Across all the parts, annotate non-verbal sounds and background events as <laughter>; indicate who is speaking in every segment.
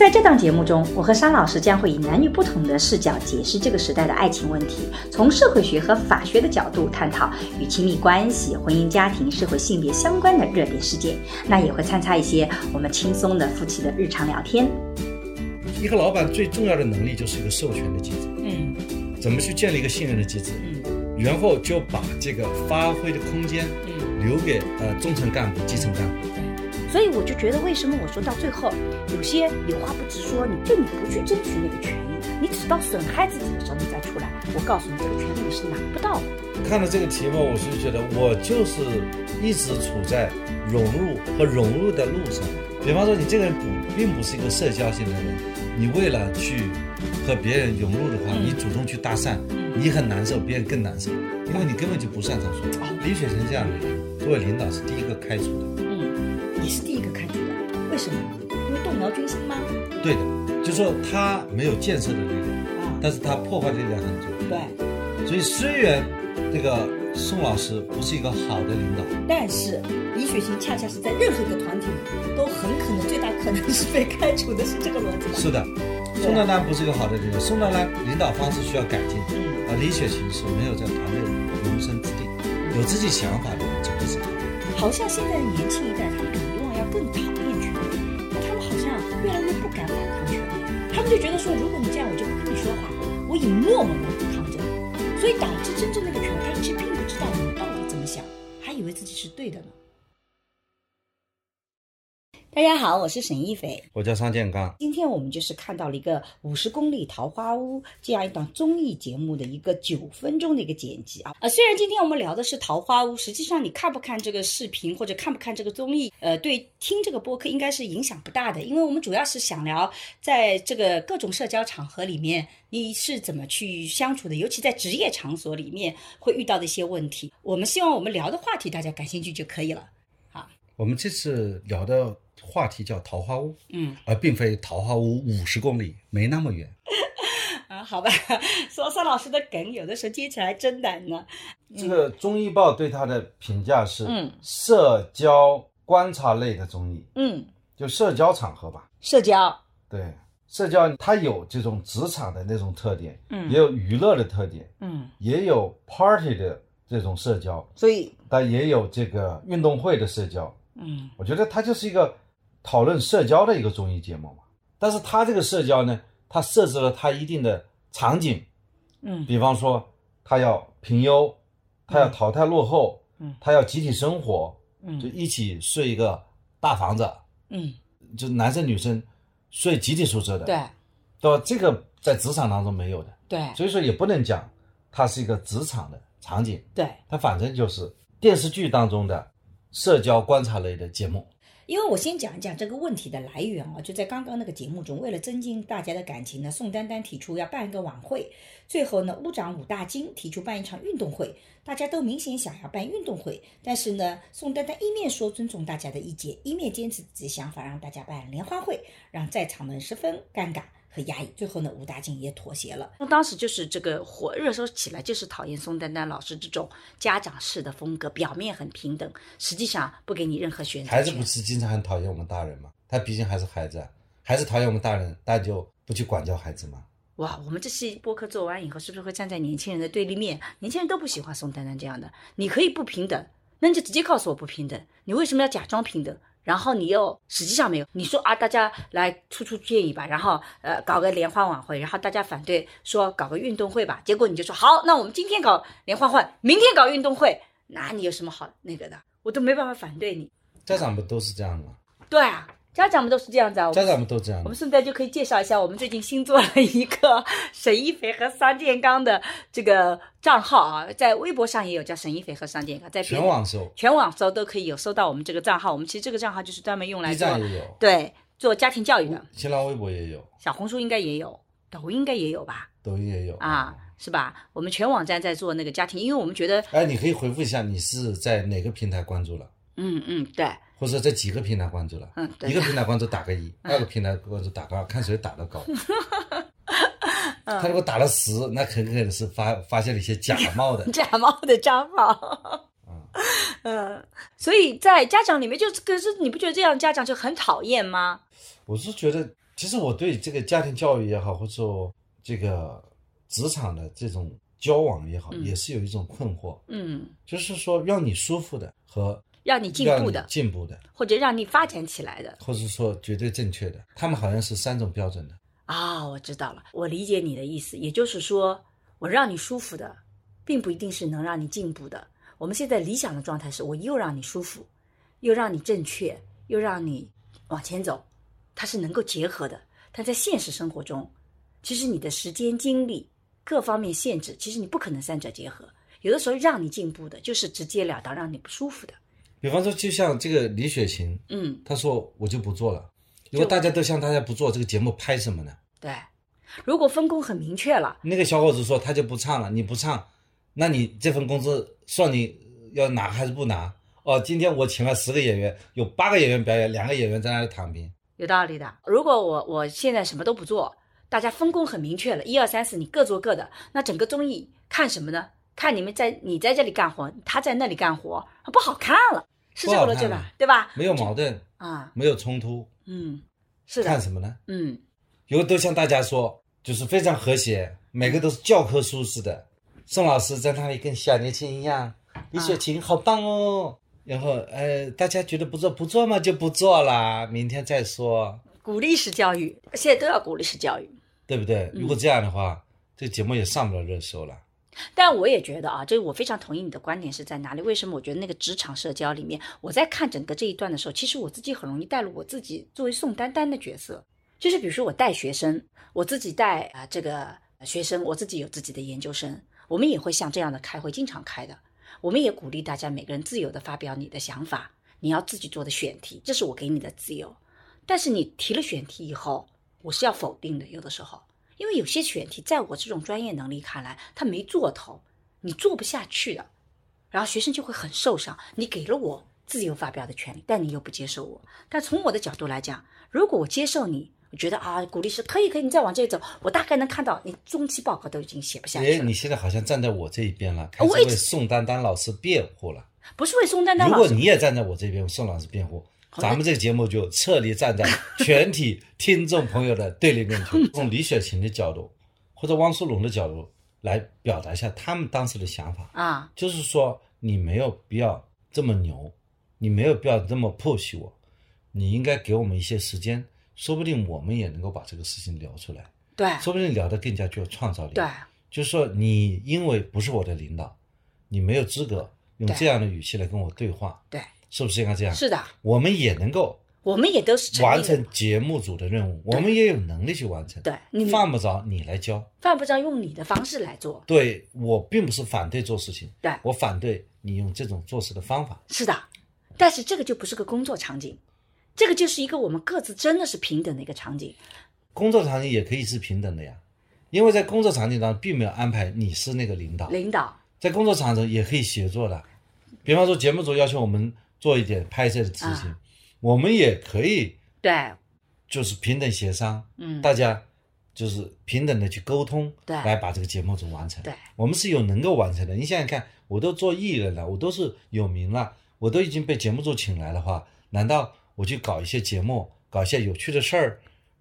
Speaker 1: 在这档节目中，我和沙老师将会以男女不同的视角解释这个时代的爱情问题，从社会学和法学的角度探讨与亲密关系、婚姻家庭、社会性别相关的热点事件。那也会参差一些我们轻松的夫妻的日常聊天。
Speaker 2: 一个老板最重要的能力就是一个授权的机制，
Speaker 1: 嗯
Speaker 2: 怎么去建立一个信任的机制，
Speaker 1: 嗯
Speaker 2: 然后就把这个发挥的空间
Speaker 1: 嗯。
Speaker 2: 留给呃中层干部、基层干部。
Speaker 1: 所以我就觉得，为什么我说到最后，有些有话不直说，你就你不去争取那个权益，你只到损害自己的时候你再出来，我告诉你，这个权利你是拿不到的。
Speaker 2: 看到这个题目，我是觉得我就是一直处在融入和融入的路上。比方说，你这个人不并不是一个社交型的人，你为了去和别人融入的话，
Speaker 1: 嗯
Speaker 2: 你主动去搭讪，你很难受，别人更难受，因为你根本就不擅长说话。李雪成这样的人，作为领导是第一个开除的。
Speaker 1: 嗯，你是第一个开除的，为什么？因为动摇军心吗？
Speaker 2: 对的，就说他没有建设的力量，
Speaker 1: 啊，
Speaker 2: 但是他破坏力量很重。
Speaker 1: 对。
Speaker 2: 所以虽然这个宋老师不是一个好的领导，
Speaker 3: 但是李雪琴恰恰是在任何一个团体里，都很可能最大可能是被开除的，是这个逻辑吧？
Speaker 2: 是的，宋丹丹不是一个好的领导，宋丹丹领导方式需要改进。
Speaker 3: 嗯
Speaker 2: 啊，李雪琴是没有在团队容身之地，有自己想法的好。
Speaker 3: 像现在的年轻一代，他们比以往要更讨厌权力，他们好像越来越不敢反抗权力，他们就觉得说，如果你这样，我就不跟你说话，我以默默的抗争，所以导致真正那个权威，他其实并不知道你到底怎么想，还以为自己是对的呢。
Speaker 1: 大家好，我是沈一斐。
Speaker 2: 我叫商建刚，
Speaker 1: 今天我们就是看到了一个《五十公里桃花坞》这样一档综艺节目的一个九分钟的一个剪辑啊。呃，虽然今天我们聊的是桃花坞，实际上你看不看这个视频或者看不看这个综艺，呃，对听这个播客应该是影响不大的，因为我们主要是想聊在这个各种社交场合里面你是怎么去相处的，尤其在职业场所里面会遇到的一些问题。我们希望我们聊的话题大家感兴趣就可以了。
Speaker 2: 好我们这次聊的话题叫桃花坞，
Speaker 1: 嗯，
Speaker 2: 而并非桃花坞五十公里，没那么远。<laughs>
Speaker 1: 啊，好吧，<laughs> 说沙老师的梗有的时候接起来真难呢。
Speaker 2: 这个综艺报对他的评价是，
Speaker 1: 嗯。
Speaker 2: 社交观察类的综艺，
Speaker 1: 嗯，
Speaker 2: 就社交场合吧。
Speaker 1: 社交，
Speaker 2: 对，社交它有这种职场的那种特点，
Speaker 1: 嗯。
Speaker 2: 也有娱乐的特点，
Speaker 1: 嗯，
Speaker 2: 也有 party 的这种社交，
Speaker 1: 所以，
Speaker 2: 但也有这个运动会的社交。
Speaker 1: 嗯。
Speaker 2: 我觉得它就是一个讨论社交的一个综艺节目嘛。但是他这个社交呢，它设置了它一定的场景，
Speaker 1: 嗯。
Speaker 2: 比方说他要评优，他要淘汰落后，
Speaker 1: 嗯。
Speaker 2: 它要集体生活，嗯。就
Speaker 1: 嗯
Speaker 2: 一起睡一个大房子，
Speaker 1: 嗯，
Speaker 2: 就男生女生睡集体宿舍的，
Speaker 1: 对。
Speaker 2: 对吧？这个在职场当中没有的，
Speaker 1: 对。
Speaker 2: 所以说也不能讲它是一个职场的场景，
Speaker 1: 对，
Speaker 2: 它反正就是电视剧当中的社交观察类的节目。
Speaker 3: 因为我先讲一讲这个问题的来源啊，就在刚刚那个节目中，为了增进大家的感情呢，宋丹丹提出要办一个晚会，最后呢，屋长武大金提出办一场运动会，大家都明显想要办运动会，但是呢，宋丹丹一面说尊重大家的意见，一面坚持自己想法，让大家办联欢会，让在场的人十分尴尬。和压抑。最后呢，吴大靖也妥协了。
Speaker 1: 当时就是这个火热搜起来，就是讨厌宋丹丹老师这种家长式的风格，表面很平等，实际上不给你任何选择。
Speaker 2: 孩子不是经常很讨厌我们大人吗？他毕竟还是孩子啊，孩子讨厌我们大人，大家就不去管教孩子吗？
Speaker 1: 哇，我们这期播客做完以后，是不是会站在年轻人的对立面？年轻人都不喜欢宋丹丹这样的。你可以不平等，那你就直接告诉我不平等。你为什么要假装平等？然后你又实际上没有，你说啊，大家来出出建议吧，然后呃搞个联欢晚会，然后大家反对说搞个运动会吧，结果你就说好，那我们今天搞联欢会，明天搞运动会，那你有什么好那个的？我都没办法反对你。
Speaker 2: 家长不都是这样吗？
Speaker 1: 对啊，家长们都是这样子啊。
Speaker 2: 家长们都这样
Speaker 1: 我们。顺带就可以介绍一下，我们最近新做了一个沈一斐和桑建刚的这个账号啊，在微博上也有叫沈一斐和桑建刚，在
Speaker 2: 全网搜
Speaker 1: 全网搜都可以有搜到我们这个账号。我们其实这个账号就是专门用来做
Speaker 2: 也有，
Speaker 1: 对做家庭教育的，
Speaker 2: 新浪微博也有。
Speaker 1: 小红书应该也有。抖音应该也有吧？
Speaker 2: 抖音也有
Speaker 1: 啊，。是吧？我们全网站在做那个家庭，因为我们觉得，
Speaker 2: 哎，你可以回复一下，你是在哪个平台关注了，
Speaker 1: 嗯嗯，对，
Speaker 2: 或者在几个平台关注了？
Speaker 1: 嗯对
Speaker 2: 一个平台关注打个一，二个平台关注打个二，看谁打得高。他如果打了十，那很可能是发发现了一些假冒的。<laughs>
Speaker 1: 假冒的账号。<laughs> 嗯，所以在家长里面，就是可是你不觉得这样家长就很讨厌吗？
Speaker 2: 我是觉得，其实我对这个家庭教育也好，或者说这个职场的这种交往也好，
Speaker 1: 嗯
Speaker 2: 也是有一种困惑，
Speaker 1: 嗯，
Speaker 2: 就是说让你舒服的和
Speaker 1: 让你进步的，
Speaker 2: 进步的，
Speaker 1: 或者让你发展起来的
Speaker 2: 或者说绝对正确的，他们好像是三种标准的。
Speaker 1: 啊、我知道了，我理解你的意思，也就是说，我让你舒服的，并不一定是能让你进步的。我们现在理想的状态是，我又让你舒服，又让你正确，又让你往前走，它是能够结合的。但在现实生活中，其实你的时间、精力各方面限制，其实你不可能三者结合。有的时候让你进步的，就是直截了当让你不舒服的。
Speaker 2: 比方说，就像这个李雪琴，
Speaker 1: 嗯，
Speaker 2: 她说我就不做了。如果大家都像大家不做这个节目，拍什么呢？
Speaker 1: 对。如果分工很明确了，
Speaker 2: 那个小伙子说他就不唱了，你不唱，那你这份工资算你要拿还是不拿？哦，今天我请了十个演员，有八个演员表演，两个演员在那里躺平。
Speaker 1: 有道理的。如果我我现在什么都不做，大家分工很明确了，一二三四，你各做各的，那整个综艺看什么呢？看你们在你在这里干活，他在那里干活，不好看了，是这个逻辑吧？对吧？
Speaker 2: 没有矛盾，
Speaker 1: 啊，
Speaker 2: 没有冲突，
Speaker 1: 嗯，是的，
Speaker 2: 看什么呢？
Speaker 1: 嗯，
Speaker 2: 有的都向大家说，就是非常和谐，每个都是教科书似的。宋老师在那里跟小年轻一样，李雪琴好棒哦。然后呃，大家觉得不做不做嘛就不做啦，明天再说，
Speaker 1: 鼓励式教育，现在都要鼓励式教育。
Speaker 2: 对不对？如果这样的话，这节目也上不了热搜了。
Speaker 1: 但我也觉得啊，这个我非常同意你的观点是在哪里？为什么？我觉得那个职场社交里面，我在看整个这一段的时候，其实我自己很容易带入我自己作为宋丹丹的角色，就是比如说我带学生，我自己带啊、这个学生，我自己有自己的研究生，我们也会像这样的开会，经常开的。我们也鼓励大家每个人自由的发表你的想法，你要自己做的选题，这是我给你的自由。但是你提了选题以后，我是要否定的，有的时候。因为有些选题在我这种专业能力看来，他没做头，你做不下去的，然后学生就会很受伤。你给了我自由发表的权利，但你又不接受我。但从我的角度来讲，如果我接受你，我觉得啊，鼓励是可以，可以，你再往这里走，我大概能看到你中期报告都已经写不下去
Speaker 2: 哎，
Speaker 1: 了
Speaker 2: 你，现在好像站在我这一边了，开始为宋丹丹老师辩护了。
Speaker 1: 不是为宋丹丹
Speaker 2: 如果，你也站在我这边，宋老师辩护，
Speaker 1: 好
Speaker 2: 咱们这个节目就彻底站在全体听众朋友的对立面去，<laughs> 从李雪琴的角度或者汪苏泷的角度来表达一下他们当时的想法，
Speaker 1: 啊，
Speaker 2: 就是说你没有必要这么牛，你没有必要这么 push 我，你应该给我们一些时间，说不定我们也能够把这个事情聊出来，
Speaker 1: 对。
Speaker 2: 说不定聊得更加具有创造力。
Speaker 1: 对，
Speaker 2: 就是说你因为不是我的领导，你没有资格用这样的语气来跟我对话，
Speaker 1: 对，
Speaker 2: 是不是应该这样？
Speaker 1: 是的，
Speaker 2: 我们也能够
Speaker 1: 我们也都是
Speaker 2: 完成节目组的任务，我们也有能力去完成。
Speaker 1: 对你
Speaker 2: 犯不着你来教。
Speaker 1: 犯不着用你的方式来做，
Speaker 2: 对我并不是反对做事情，
Speaker 1: 对，
Speaker 2: 我反对你用这种做事的方法。
Speaker 1: 是的，但是这个就不是个工作场景，这个就是一个我们各自真的是平等的一个场景。
Speaker 2: 工作场景也可以是平等的呀，因为在工作场景当中并没有安排你是那个领导，
Speaker 1: 领导，
Speaker 2: 在工作场景也可以协作的。比方说节目组要求我们做一点拍摄的执行，
Speaker 1: 啊。
Speaker 2: 我们也可以
Speaker 1: 对，
Speaker 2: 就是平等协商，
Speaker 1: 嗯，
Speaker 2: 大家就是平等的去沟通，
Speaker 1: 对。
Speaker 2: 来把这个节目组完成。
Speaker 1: 对，
Speaker 2: 我们是有能够完成的。你想想看，我都做艺人了，我都是有名了，我都已经被节目组请来的话，难道我去搞一些节目，搞一些有趣的事儿，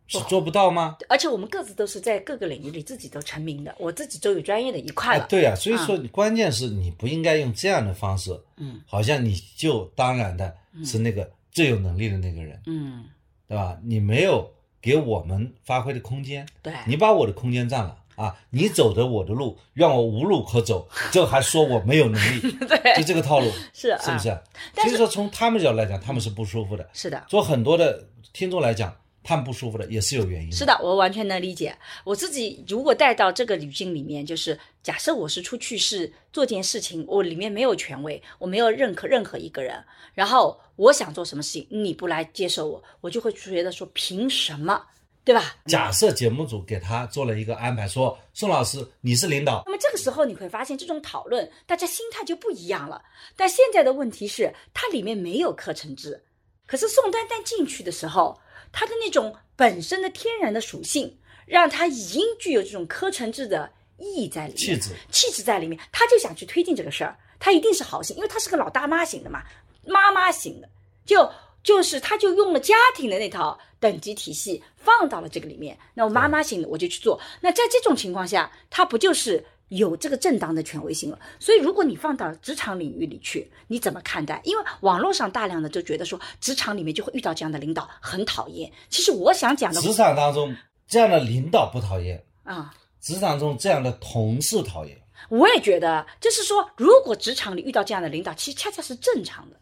Speaker 2: 是做不到吗？
Speaker 1: 而且我们各自都是在各个领域里自己都成名的，我自己都有专业的一块了。，
Speaker 2: 啊对呀、所以说关键是你不应该用这样的方式，
Speaker 1: 嗯。
Speaker 2: 好像你就当然的是那个最有能力的那个人，
Speaker 1: 嗯，
Speaker 2: 对吧？你没有给我们发挥的空间，
Speaker 1: 对，
Speaker 2: 你把我的空间占了啊！你走的我的路，让我无路可走，<laughs> 这还说我没有能力，<laughs>
Speaker 1: 对。
Speaker 2: 就这个套路，
Speaker 1: 是
Speaker 2: 是不是所以说从他们角度来讲，他们是不舒服的；
Speaker 1: 是的，
Speaker 2: 做很多的听众来讲，他们不舒服的也是有原因的。
Speaker 1: 是的，我完全能理解。我自己如果带到这个语境里面，就是假设我是出去是做件事情，我里面没有权威，我没有认可任何一个人，然后我想做什么事情，你不来接受我，我就会觉得说，凭什么对吧？
Speaker 2: 假设节目组给他做了一个安排，说宋老师你是领导，
Speaker 1: 那么这个时候你会发现，这种讨论大家心态就不一样了。但现在的问题是，它里面没有课程制，可是宋丹丹进去的时候，她的那种本身的天然的属性，让他已经具有这种科层制的意义在里面，
Speaker 2: 气质
Speaker 1: 气质在里面，他就想去推进这个事儿，他一定是好心，因为他是个老大妈型的嘛，妈妈型的，就就是他就用了家庭的那套等级体系放到了这个里面，那我妈妈型的我就去做，那在这种情况下，他不就是？有这个正当的权威性了，所以如果你放到职场领域里去，你怎么看待？因为网络上大量的就觉得说，职场里面就会遇到这样的领导，很讨厌。其实我想讲的
Speaker 2: 职场当中这样的领导不讨厌，
Speaker 1: 啊、
Speaker 2: 职场中这样的同事讨厌。
Speaker 1: 我也觉得，就是说，如果职场里遇到这样的领导，其实恰恰是正常的。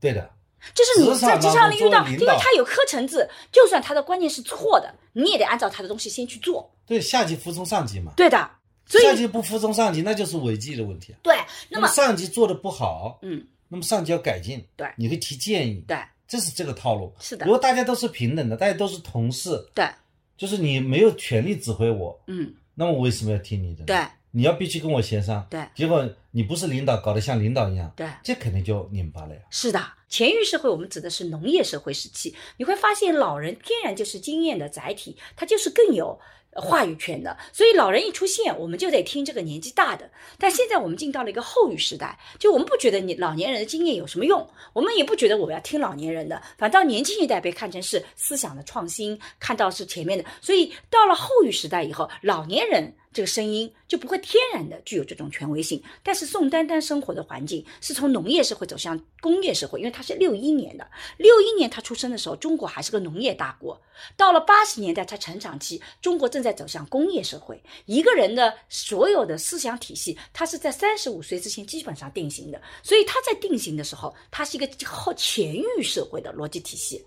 Speaker 2: 对的，
Speaker 1: 就是你在职场里遇到，因为他有课程制，就算他的观念是错的，你也得按照他的东西先去做。
Speaker 2: 对下级服从上级嘛，
Speaker 1: 对的，所以
Speaker 2: 下级不服从上级，那就是违纪的问题啊。
Speaker 1: 对，那么
Speaker 2: 上级做的不好，
Speaker 1: 嗯，
Speaker 2: 那么上级要改进，
Speaker 1: 对
Speaker 2: 你会提建议，
Speaker 1: 对
Speaker 2: 这是这个套路。
Speaker 1: 是的
Speaker 2: 如果大家都是平等的，大家都是同事，
Speaker 1: 对，
Speaker 2: 就是你没有权利指挥我，
Speaker 1: 嗯，
Speaker 2: 那么我为什么要听你的？
Speaker 1: 对，
Speaker 2: 你要必须跟我协商，
Speaker 1: 对
Speaker 2: 结果你不是领导，搞得像领导一样，
Speaker 1: 对。
Speaker 2: 这肯定就拧巴了呀。
Speaker 1: 是的，前域社会我们指的是农业社会时期，你会发现老人天然就是经验的载体，他就是更有。话语权的，所以老人一出现，我们就得听这个年纪大的。但现在我们进到了一个后语时代，就我们不觉得你老年人的经验有什么用，我们也不觉得我要听老年人的，反倒年轻一代被看成是思想的创新，看到是前面的。所以到了后语时代以后，老年人这个声音就不会天然的具有这种权威性。但是宋丹丹生活的环境是从农业社会走向工业社会，因为她是六一年的，六一年她出生的时候，中国还是个农业大国。到了八十年代，她成长期，中国正在走向工业社会。一个人的所有的思想体系，他是在三十五岁之前基本上定型的，所以他在定型的时候，他是一个后前域社会的逻辑体系。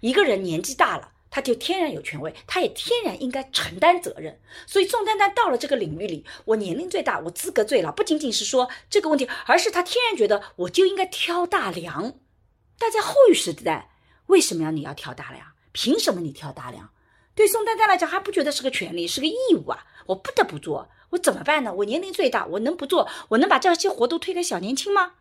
Speaker 1: 一个人年纪大了。他就天然有权威，他也天然应该承担责任。所以宋丹丹到了这个领域里，我年龄最大，我资格最老，不仅仅是说这个问题，而是他天然觉得我就应该挑大梁。但在后语时代，为什么要你要挑大梁？凭什么你挑大梁？对宋丹丹来讲，还不觉得是个权利，是个义务啊！我不得不做，我怎么办呢？我年龄最大，我能不做？我能把这些活都推给小年轻吗？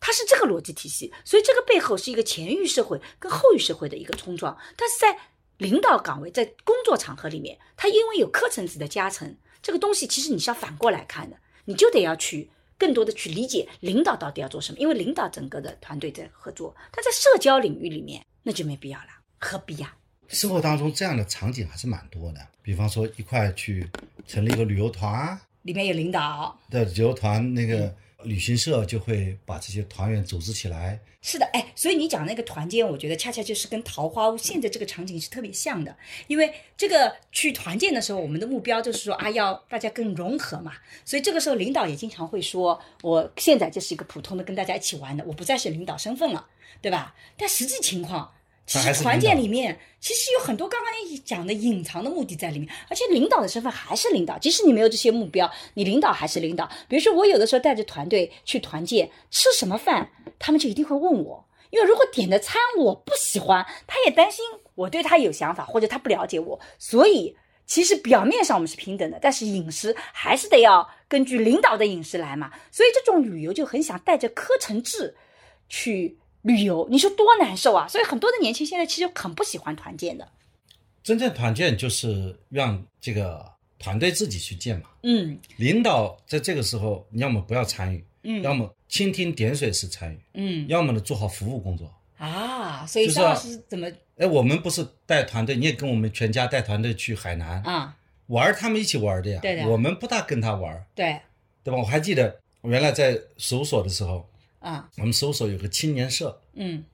Speaker 1: 它是这个逻辑体系，所以这个背后是一个前域社会跟后域社会的一个冲撞。但是在领导岗位在工作场合里面，他因为有课程制的加成，这个东西其实你是要反过来看的，你就得要去更多的去理解领导到底要做什么，因为领导整个的团队在合作，但在社交领域里面那就没必要了，何必呀、
Speaker 2: 生活当中这样的场景还是蛮多的，比方说一块去成立一个旅游团，
Speaker 1: 里面有领导，
Speaker 2: 对旅游团那个旅行社就会把这些团员组织起来，
Speaker 1: 是的，哎，所以你讲那个团建，我觉得恰恰就是跟桃花坞现在这个场景是特别像的，因为这个去团建的时候，我们的目标就是说啊，要大家更融合嘛，所以这个时候领导也经常会说，我现在就是一个普通的跟大家一起玩的，我不再是领导身份了，对吧？但实际情况。其实团建里面其实有很多刚刚你讲的隐藏的目的在里面，而且领导的身份还是领导，即使你没有这些目标，你领导还是领导。比如说我有的时候带着团队去团建，吃什么饭，他们就一定会问我，因为如果点的餐我不喜欢，他也担心我对他有想法，或者他不了解我，所以其实表面上我们是平等的，但是饮食还是得要根据领导的饮食来嘛。所以这种旅游就很想带着课程制去旅游，你说多难受啊！所以很多的年轻现在其实很不喜欢团建的。
Speaker 2: 真正团建就是让这个团队自己去建嘛。
Speaker 1: 嗯
Speaker 2: 领导在这个时候，要么不要参与，
Speaker 1: 嗯
Speaker 2: 要么蜻蜓点水式参与，
Speaker 1: 嗯
Speaker 2: 要么呢做好服务工作。
Speaker 1: 啊，所以
Speaker 2: 就是
Speaker 1: 张老师怎么
Speaker 2: 哎，我们不是带团队，你也跟我们全家带团队去海南
Speaker 1: 啊？
Speaker 2: 玩儿，他们一起玩儿的呀。
Speaker 1: 对的
Speaker 2: 我们不大跟他玩儿，
Speaker 1: 对
Speaker 2: 对吧？我还记得我原来在事务所的时候，
Speaker 1: 啊，
Speaker 2: 我们搜索有个青年社，
Speaker 1: 嗯。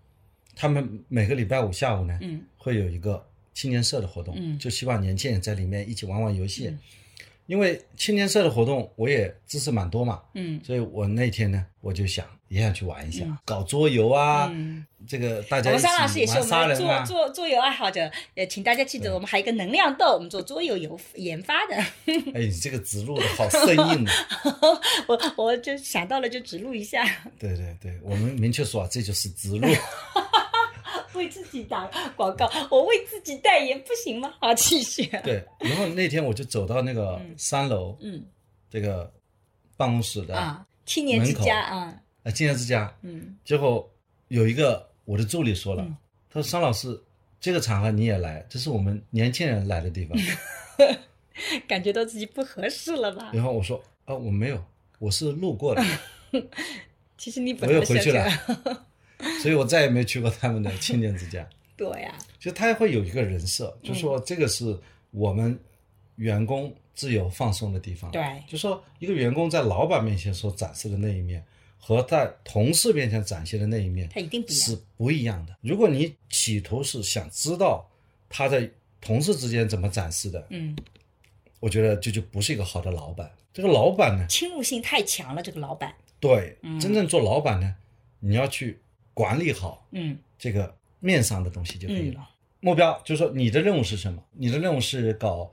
Speaker 2: 他们每个礼拜五下午呢，
Speaker 1: 嗯。
Speaker 2: 会有一个青年社的活动，
Speaker 1: 嗯。
Speaker 2: 就希望年轻人在里面一起玩玩游戏。
Speaker 1: 嗯
Speaker 2: 因为青年社的活动我也知识蛮多嘛，
Speaker 1: 嗯
Speaker 2: 所以我那天呢，我就想也想去玩一下，搞桌游啊，
Speaker 1: 嗯。
Speaker 2: 这个大
Speaker 1: 我
Speaker 2: 家一起
Speaker 1: 们张老师也是我们的桌
Speaker 2: 人啊，
Speaker 1: 桌桌游爱好者，也，请大家记得，我们还有一个能量豆，我们做桌游游研发的。<laughs>
Speaker 2: 哎，你这个植入的好生硬啊！<laughs>
Speaker 1: 我我就想到了就植入一下。
Speaker 2: 对对对，我们明确说啊，这就是植入。<laughs>
Speaker 1: 为自己打广告，<laughs> 我为自己代言不行吗？好，继续。
Speaker 2: 对，然后那天我就走到那个三楼，
Speaker 1: 嗯
Speaker 2: 这个办公室的
Speaker 1: 啊，青年之家啊，
Speaker 2: 呃青年之家，
Speaker 1: 嗯
Speaker 2: 结果有一个我的助理说了，
Speaker 1: 嗯
Speaker 2: 他说商老师，这个场合你也来，这是我们年轻人来的地方。<laughs>
Speaker 1: 感觉到自己不合适了吧？
Speaker 2: 然后我说啊，我没有，我是路过的，<laughs>
Speaker 1: 其实你本
Speaker 2: 我又
Speaker 1: 来
Speaker 2: 回去了
Speaker 1: 了。
Speaker 2: 所以我再也没去过他们的青年之家。<laughs>
Speaker 1: 对呀、
Speaker 2: 就他会有一个人设，就说这个是我们员工自由放松的地方。
Speaker 1: 对
Speaker 2: 就说一个员工在老板面前所展示的那一面，和在同事面前展现的那一面，
Speaker 1: 他一定
Speaker 2: 是不一样的。如果你企图是想知道他在同事之间怎么展示的，
Speaker 1: 嗯，
Speaker 2: 我觉得这就不是一个好的老板。这个老板呢，
Speaker 1: 侵入性太强了，这个老板。
Speaker 2: 对，真正做老板呢，你要去管理好
Speaker 1: 嗯。
Speaker 2: 这个面上的东西就可以
Speaker 1: 嗯。
Speaker 2: 了。目标就是说，你的任务是什么？你的任务是搞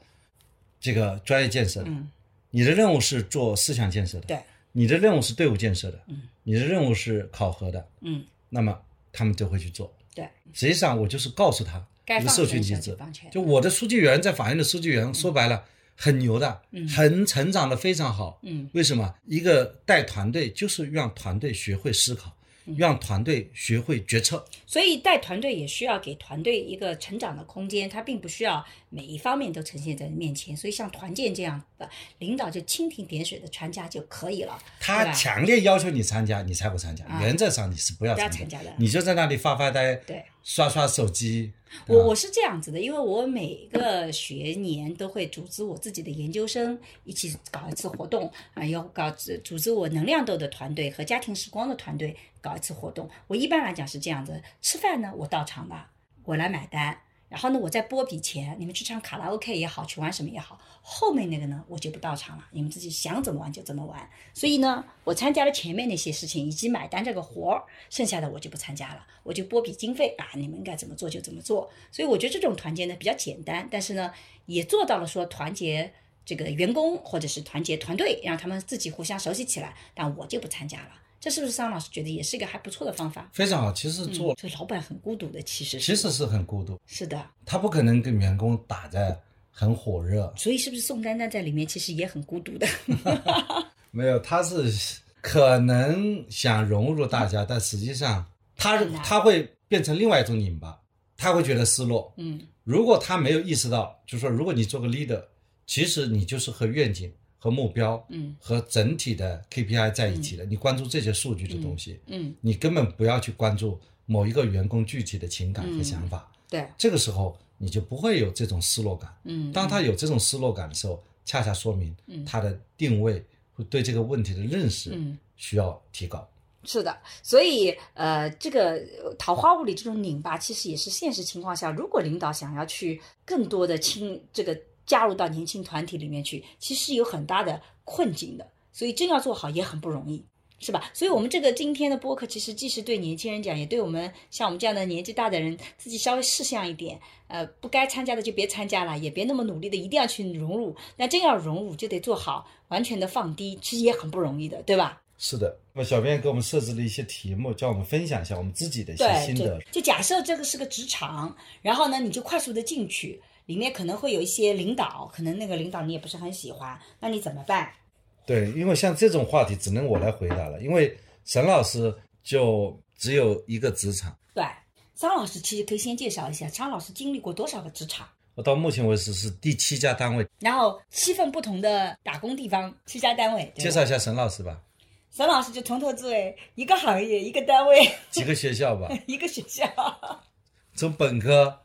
Speaker 2: 这个专业建设的，
Speaker 1: 嗯，
Speaker 2: 你的任务是做思想建设的，
Speaker 1: 对，
Speaker 2: 你的任务是队伍建设的，
Speaker 1: 嗯，
Speaker 2: 你的任务是考核的，
Speaker 1: 嗯，
Speaker 2: 那么他们就会去做。
Speaker 1: 对，
Speaker 2: 实际上我就是告诉他一个社群机制。
Speaker 1: 就
Speaker 2: 我的书记员在法院的书记员，说白了很牛的，很成长的非常好。
Speaker 1: 嗯。
Speaker 2: 为什么？一个带团队就是让团队学会思考，
Speaker 1: 嗯
Speaker 2: 让团队学会决策。
Speaker 1: 所以带团队也需要给团队一个成长的空间，他并不需要每一方面都呈现在面前。所以像团建这样的领导就蜻蜓点水的参加就可以了，
Speaker 2: 他强烈要求你参加，你才不参加。
Speaker 1: 啊
Speaker 2: 原则上你是不要参
Speaker 1: 加的
Speaker 2: 你就在那里发发呆，
Speaker 1: 对。
Speaker 2: 刷刷手机。
Speaker 1: 我我是这样子的，因为我每个学年都会组织我自己的研究生一起搞一次活动啊，要搞组织我能量豆的团队和家庭时光的团队搞一次活动。我一般来讲是这样子，吃饭呢我到场了，我来买单。然后呢，我再拨笔钱，你们去唱卡拉 OK 也好，去玩什么也好，后面那个呢，我就不到场了，你们自己想怎么玩就怎么玩。所以呢，我参加了前面那些事情以及买单这个活儿，剩下的我就不参加了，我就拨笔经费啊，你们应该怎么做就怎么做。所以我觉得这种团结呢比较简单，但是呢也做到了说团结这个员工或者是团结团队，让他们自己互相熟悉起来。但我就不参加了，这是不是桑老师觉得也是一个还不错的方法？
Speaker 2: 非常好。其实做、
Speaker 1: 这老板很孤独的，其实
Speaker 2: 其实是很孤独，
Speaker 1: 是的。
Speaker 2: 他不可能跟员工打得很火热。
Speaker 1: 所以是不是宋丹丹在里面其实也很孤独的？<laughs> <laughs>
Speaker 2: 没有，他是可能想融入大家，但实际上他他会变成另外一种拧巴，他会觉得失落。
Speaker 1: 嗯
Speaker 2: 如果他没有意识到，就是说，如果你做个 leader，其实你就是和愿景、和目标、
Speaker 1: 嗯
Speaker 2: 和整体的 KPI 在一起的，你关注这些数据的东西，
Speaker 1: 嗯，
Speaker 2: 你根本不要去关注某一个员工具体的情感和想法。
Speaker 1: 对，
Speaker 2: 这个时候你就不会有这种失落感。
Speaker 1: 嗯
Speaker 2: 当他有这种失落感的时候，恰恰说明他的定位会对这个问题的认识
Speaker 1: 嗯
Speaker 2: 需要提高。
Speaker 1: 是的，所以呃，这个呃桃花坞里这种拧巴，其实也是现实情况下，如果领导想要去更多的轻这个加入到年轻团体里面去，其实有很大的困境的，所以真要做好也很不容易。是吧？所以，我们这个今天的播客，其实既是对年轻人讲，也对我们像我们这样的年纪大的人，自己稍微适向一点。呃，不该参加的就别参加了，也别那么努力的一定要去融入。那真要融入，就得做好完全的放低，其实也很不容易的，对吧？
Speaker 2: 是的，那么小编给我们设置了一些题目，叫我们分享一下我们自己的一些，心得
Speaker 1: 就。就假设这个是个职场，然后呢，你就快速的进去，里面可能会有一些领导，可能那个领导你也不是很喜欢，那你怎么办？
Speaker 2: 对，因为像这种话题只能我来回答了，因为沈老师就只有一个职场，
Speaker 1: 对，张老师其实可以先介绍一下，张老师经历过多少个职场，
Speaker 2: 我到目前为止是第七家单位。
Speaker 1: 然后七份不同的打工地方，七家单位。
Speaker 2: 介绍一下沈老师吧，
Speaker 1: 沈老师就从头至尾一个行业、一个单位、
Speaker 2: 几个学校吧，<laughs>
Speaker 1: 一个学校。
Speaker 2: 从本科、博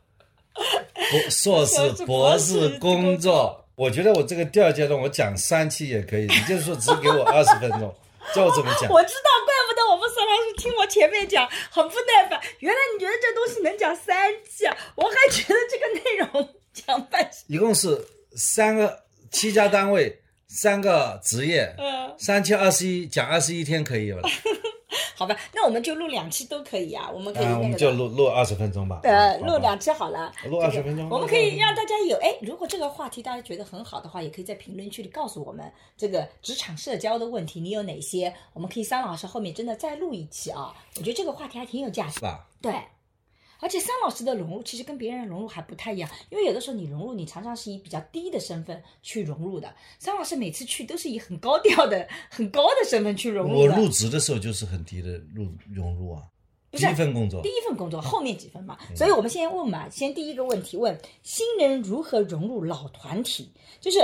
Speaker 2: 硕士 <laughs>
Speaker 1: 硕士、
Speaker 2: 博
Speaker 1: 博士
Speaker 2: 士工作，我觉得我这个第二阶段我讲三期也可以，你就是说只给我 <laughs> 二十分钟，叫我怎么讲？
Speaker 1: 我知道，怪不得我们孙老师听我前面讲很不耐烦。原来你觉得这东西能讲三期啊？我还觉得这个内容讲半。
Speaker 2: 一共是三个七家单位，三个职业，
Speaker 1: 嗯，
Speaker 2: 三七二十一，讲二十一天可以有了，<laughs>
Speaker 1: 好吧，那我们就录两期都可以啊，我们可以
Speaker 2: 啊，我
Speaker 1: 那个
Speaker 2: 们就录录二十分钟吧，
Speaker 1: 呃，录两期好了，
Speaker 2: 录
Speaker 1: 这个
Speaker 2: 20分钟。
Speaker 1: 我们可以让大家有哎，如果这个话题大家觉得很好的话，也可以在评论区里告诉我们这个职场社交的问题你有哪些，我们可以桑老师后面真的再录一期啊，我觉得这个话题还挺有价值
Speaker 2: 是。吧？
Speaker 1: 对，而且桑老师的融入其实跟别人融入还不太一样，因为有的时候你融入，你常常是以比较低的身份去融入的。桑老师每次去都是以很高调的、很高的身份去融入的。
Speaker 2: 我入职的时候就是很低的入融入啊，
Speaker 1: 不是
Speaker 2: 第一份工作
Speaker 1: 第。一份工作后面几份嘛，所以我们先问嘛，先第一个问题问新人如何融入老团体，就是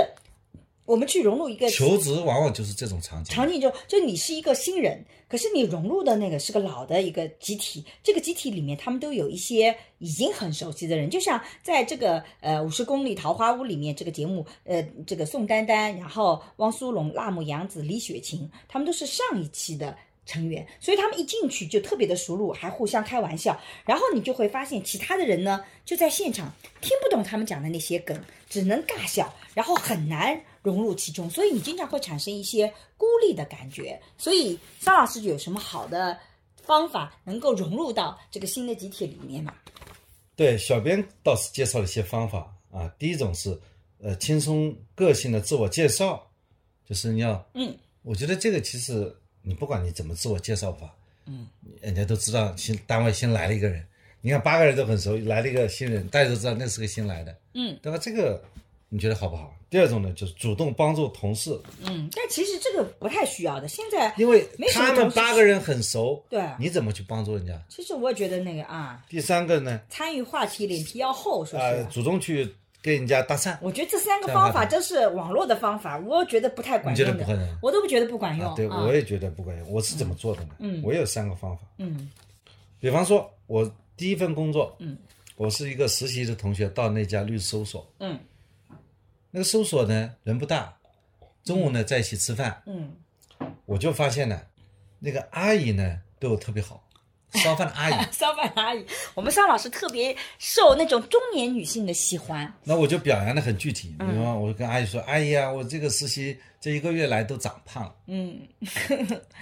Speaker 1: 我们去融入一个
Speaker 2: 求职往往就是这种场景。
Speaker 1: 场景就就你是一个新人，可是你融入的那个是个老的一个集体，这个集体里面他们都有一些已经很熟悉的人，就像在这个呃五十公里桃花坞里面这个节目，呃这个宋丹丹，然后汪苏泷、辣目洋子、李雪琴，他们都是上一期的。成员，所以他们一进去就特别的熟络，还互相开玩笑。然后你就会发现，其他的人呢就在现场听不懂他们讲的那些梗，只能尬笑，然后很难融入其中，所以你经常会产生一些孤立的感觉。所以桑老师有什么好的方法能够融入到这个新的集体里面吗？
Speaker 2: 对，小编倒是介绍了一些方法啊。第一种是，呃，轻松个性的自我介绍，就是你要，
Speaker 1: 嗯，
Speaker 2: 我觉得这个其实你不管你怎么自我介绍法，嗯，人家都知道新单位新来了一个人，你看八个人都很熟，来了一个新人，大家都知道那是个新来的，
Speaker 1: 嗯，
Speaker 2: 对吧？这个你觉得好不好？第二种呢，就是主动帮助同事，
Speaker 1: 嗯，但其实这个不太需要的。现在
Speaker 2: 因为
Speaker 1: 没
Speaker 2: 他们八个人很熟，
Speaker 1: 对
Speaker 2: 你怎么去帮助人家？
Speaker 1: 其实我也觉得那个啊，
Speaker 2: 第三个呢，
Speaker 1: 参与话题脸皮要厚，说
Speaker 2: 呃。主动去跟人家搭讪，
Speaker 1: 我觉得这三个方法都是网络的方法，我觉得不太管用
Speaker 2: 你觉得不可能？
Speaker 1: 我都不觉得不管用。
Speaker 2: 啊，对，
Speaker 1: 啊。
Speaker 2: 我也觉得不管用。我是怎么做的呢？
Speaker 1: 嗯。
Speaker 2: 我有三个方法。
Speaker 1: 嗯。
Speaker 2: 比方说，我第一份工作，
Speaker 1: 嗯，
Speaker 2: 我是一个实习的同学，到那家律师事务所，
Speaker 1: 嗯。
Speaker 2: 那个事务所呢人不大，中午呢在一起吃饭，
Speaker 1: 嗯，
Speaker 2: 我就发现呢，那个阿姨呢对我特别好，烧饭的阿姨，<laughs>
Speaker 1: 烧饭阿姨，我们桑老师特别受那种中年女性的喜欢。
Speaker 2: 那我就表扬的很具体，比方我跟阿姨说，阿姨啊，我这个实习这一个月来都长胖了，
Speaker 1: 嗯。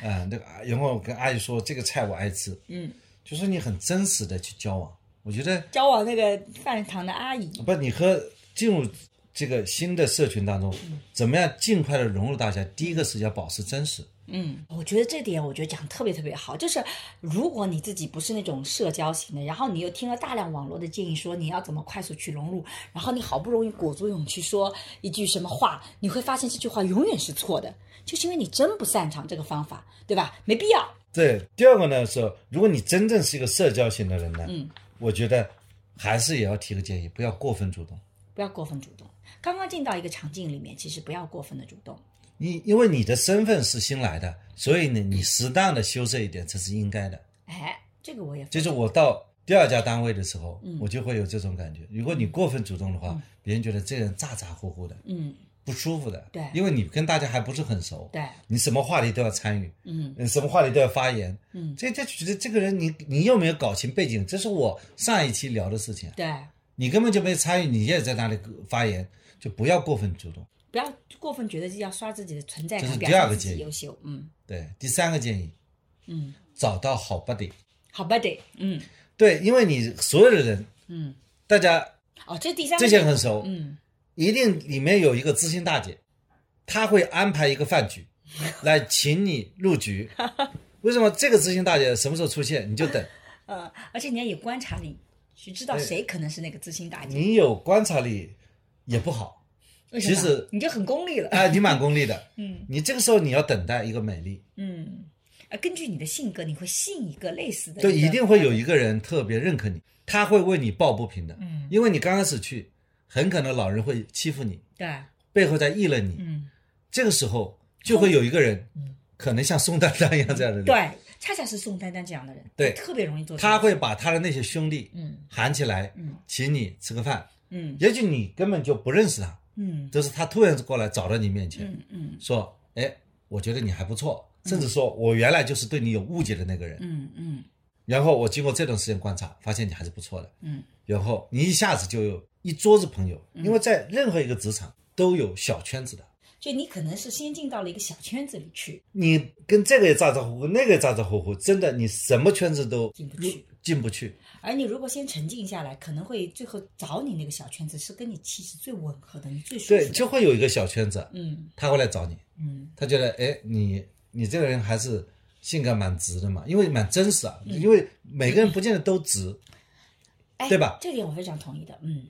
Speaker 2: 啊、<laughs> 那个阿，然后我跟阿姨说这个菜我爱吃，
Speaker 1: 嗯，
Speaker 2: 就说你很真实的去交往，我觉得
Speaker 1: 交往那个饭堂的阿姨，
Speaker 2: 不，你和进入这个新的社群当中，怎么样尽快的融入大家？第一个是要保持真实，
Speaker 1: 嗯，我觉得这点我觉得讲特别特别好，就是如果你自己不是那种社交型的，然后你又听了大量网络的建议说你要怎么快速去融入，然后你好不容易鼓足勇气说一句什么话，你会发现这句话永远是错的，就是因为你真不擅长这个方法，对吧？没必要。
Speaker 2: 对，第二个呢是，如果你真正是一个社交型的人呢，
Speaker 1: 嗯，
Speaker 2: 我觉得还是也要提个建议，不要过分主动。
Speaker 1: 不要过分主动。刚刚进到一个场景里面，其实不要过分的主动。
Speaker 2: 你因为你的身份是新来的，所以呢，你适当的羞涩一点，这是应该的。
Speaker 1: 哎，这个我也
Speaker 2: 就是我到第二家单位的时候，
Speaker 1: 嗯
Speaker 2: 我就会有这种感觉。如果你过分主动的话，别人觉得这人咋咋呼呼的，
Speaker 1: 嗯，
Speaker 2: 不舒服的。
Speaker 1: 对
Speaker 2: 因为你跟大家还不是很熟，
Speaker 1: 对，
Speaker 2: 你什么话题都要参与，
Speaker 1: 嗯
Speaker 2: 嗯，什么话题都要发言，
Speaker 1: 嗯，
Speaker 2: 这这觉得这个人你你又没有搞清背景？这是我上一期聊的事情，
Speaker 1: 对，
Speaker 2: 你根本就没参与，你也在那里发言，就不要过分主动。
Speaker 1: 不要过分觉得要刷自己的存在感，
Speaker 2: 这是第二个建议
Speaker 1: 优秀。嗯
Speaker 2: 对，第三个建议，
Speaker 1: 嗯，
Speaker 2: 找到好 buddy。
Speaker 1: 好 buddy，嗯
Speaker 2: 对，因为你所有的人，
Speaker 1: 嗯，
Speaker 2: 大家
Speaker 1: 哦，这第三个
Speaker 2: 之前很熟，
Speaker 1: 嗯
Speaker 2: 一定里面有一个知心大姐，她会安排一个饭局，<laughs> 来请你入局。为什么这个知心大姐什么时候出现，你就等。<laughs>
Speaker 1: 呃，而且你要有观察力，去知道谁可能是那个知心大姐。
Speaker 2: 你有观察力也不好，其实
Speaker 1: 你就很功利了。
Speaker 2: 哎，你蛮功利的。<laughs>
Speaker 1: 嗯。
Speaker 2: 你这个时候你要等待一个美丽，
Speaker 1: 嗯，啊，根据你的性格，你会吸引一个类似的，
Speaker 2: 就一定会有一个人特别认可你，他会为你抱不平的。
Speaker 1: 嗯。
Speaker 2: 因为你刚开始去，很可能老人会欺负你，
Speaker 1: 对，
Speaker 2: 背后在议论你。
Speaker 1: 嗯。
Speaker 2: 这个时候就会有一个人
Speaker 1: 嗯，
Speaker 2: 可能像宋丹丹一样这样的人，
Speaker 1: 对，恰恰是宋丹丹这样的人，
Speaker 2: 对。
Speaker 1: 特别容易做。
Speaker 2: 他会把他的那些兄弟
Speaker 1: 嗯。
Speaker 2: 喊起来，
Speaker 1: 嗯。
Speaker 2: 请你吃个饭。
Speaker 1: 嗯。
Speaker 2: 也许你根本就不认识他，
Speaker 1: 嗯
Speaker 2: 就是他突然过来找到你面前，
Speaker 1: 嗯嗯
Speaker 2: 说：“哎，我觉得你还不错。”甚至说我原来就是对你有误解的那个人。
Speaker 1: 嗯嗯
Speaker 2: 然后我经过这段时间观察，发现你还是不错的。
Speaker 1: 嗯
Speaker 2: 然后你一下子就有一桌子朋友，因为在任何一个职场都有小圈子的。
Speaker 1: 就你可能是先进到了一个小圈子里去，
Speaker 2: 你跟这个也咋咋呼呼，那个也咋咋呼呼，真的你什么圈子都
Speaker 1: 进不去。
Speaker 2: 进不去。
Speaker 1: 而你如果先沉静下来，可能会最后找你那个小圈子是跟你气质最吻合的，你最舒服
Speaker 2: 对，就会有一个小圈子，
Speaker 1: 嗯
Speaker 2: 他会来找你，
Speaker 1: 嗯
Speaker 2: 他觉得哎，你你这个人还是性格蛮直的嘛，因为蛮真实啊，
Speaker 1: 嗯
Speaker 2: 因为每个人不见得都直，
Speaker 1: 哎，
Speaker 2: 对吧？
Speaker 1: 这点我非常同意的。嗯，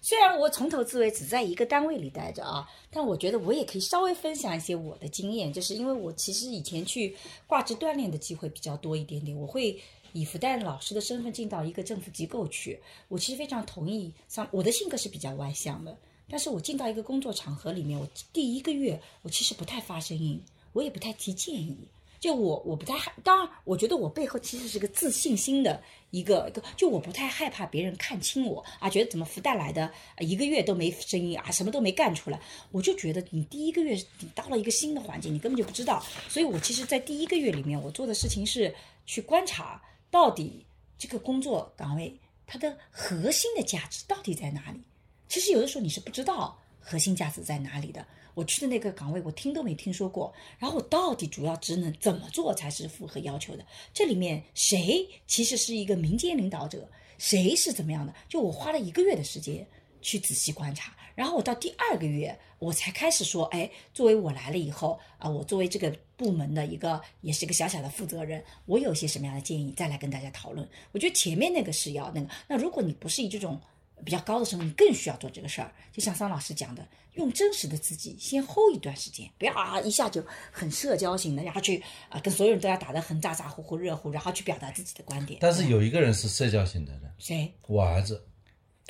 Speaker 1: 虽然我从头至尾只在一个单位里待着啊，但我觉得我也可以稍微分享一些我的经验，就是因为我其实以前去挂职锻炼的机会比较多一点点，我会以复旦老师的身份进到一个政府机构去。我其实非常同意，像我的性格是比较外向的，但是我进到一个工作场合里面，我第一个月我其实不太发声音，我也不太提建议。就我我不太害，当然，我觉得我背后其实是个自信心的一个，就我不太害怕别人看清我啊，觉得怎么福袋来的一个月都没声音啊，什么都没干出来，我就觉得你第一个月你到了一个新的环境，你根本就不知道，所以我其实，在第一个月里面，我做的事情是去观察到底这个工作岗位它的核心的价值到底在哪里。其实有的时候你是不知道核心价值在哪里的。我去的那个岗位，我听都没听说过。然后我到底主要职能怎么做才是符合要求的？这里面谁其实是一个民间领导者，谁是怎么样的？就我花了一个月的时间去仔细观察，然后我到第二个月我才开始说，哎，作为我来了以后啊，我作为这个部门的一个也是一个小小的负责人，我有些什么样的建议，再来跟大家讨论。我觉得前面那个是要那个，那如果你不是以这种。比较高的时候，你更需要做这个事儿。就像桑老师讲的，用真实的自己先 hold 一段时间，不要啊一下就很社交型的，然后去啊跟所有人都要打得很咋咋呼呼热乎，然后去表达自己的观点。
Speaker 2: 但是有一个人是社交型的人，
Speaker 1: 谁？
Speaker 2: 我儿子，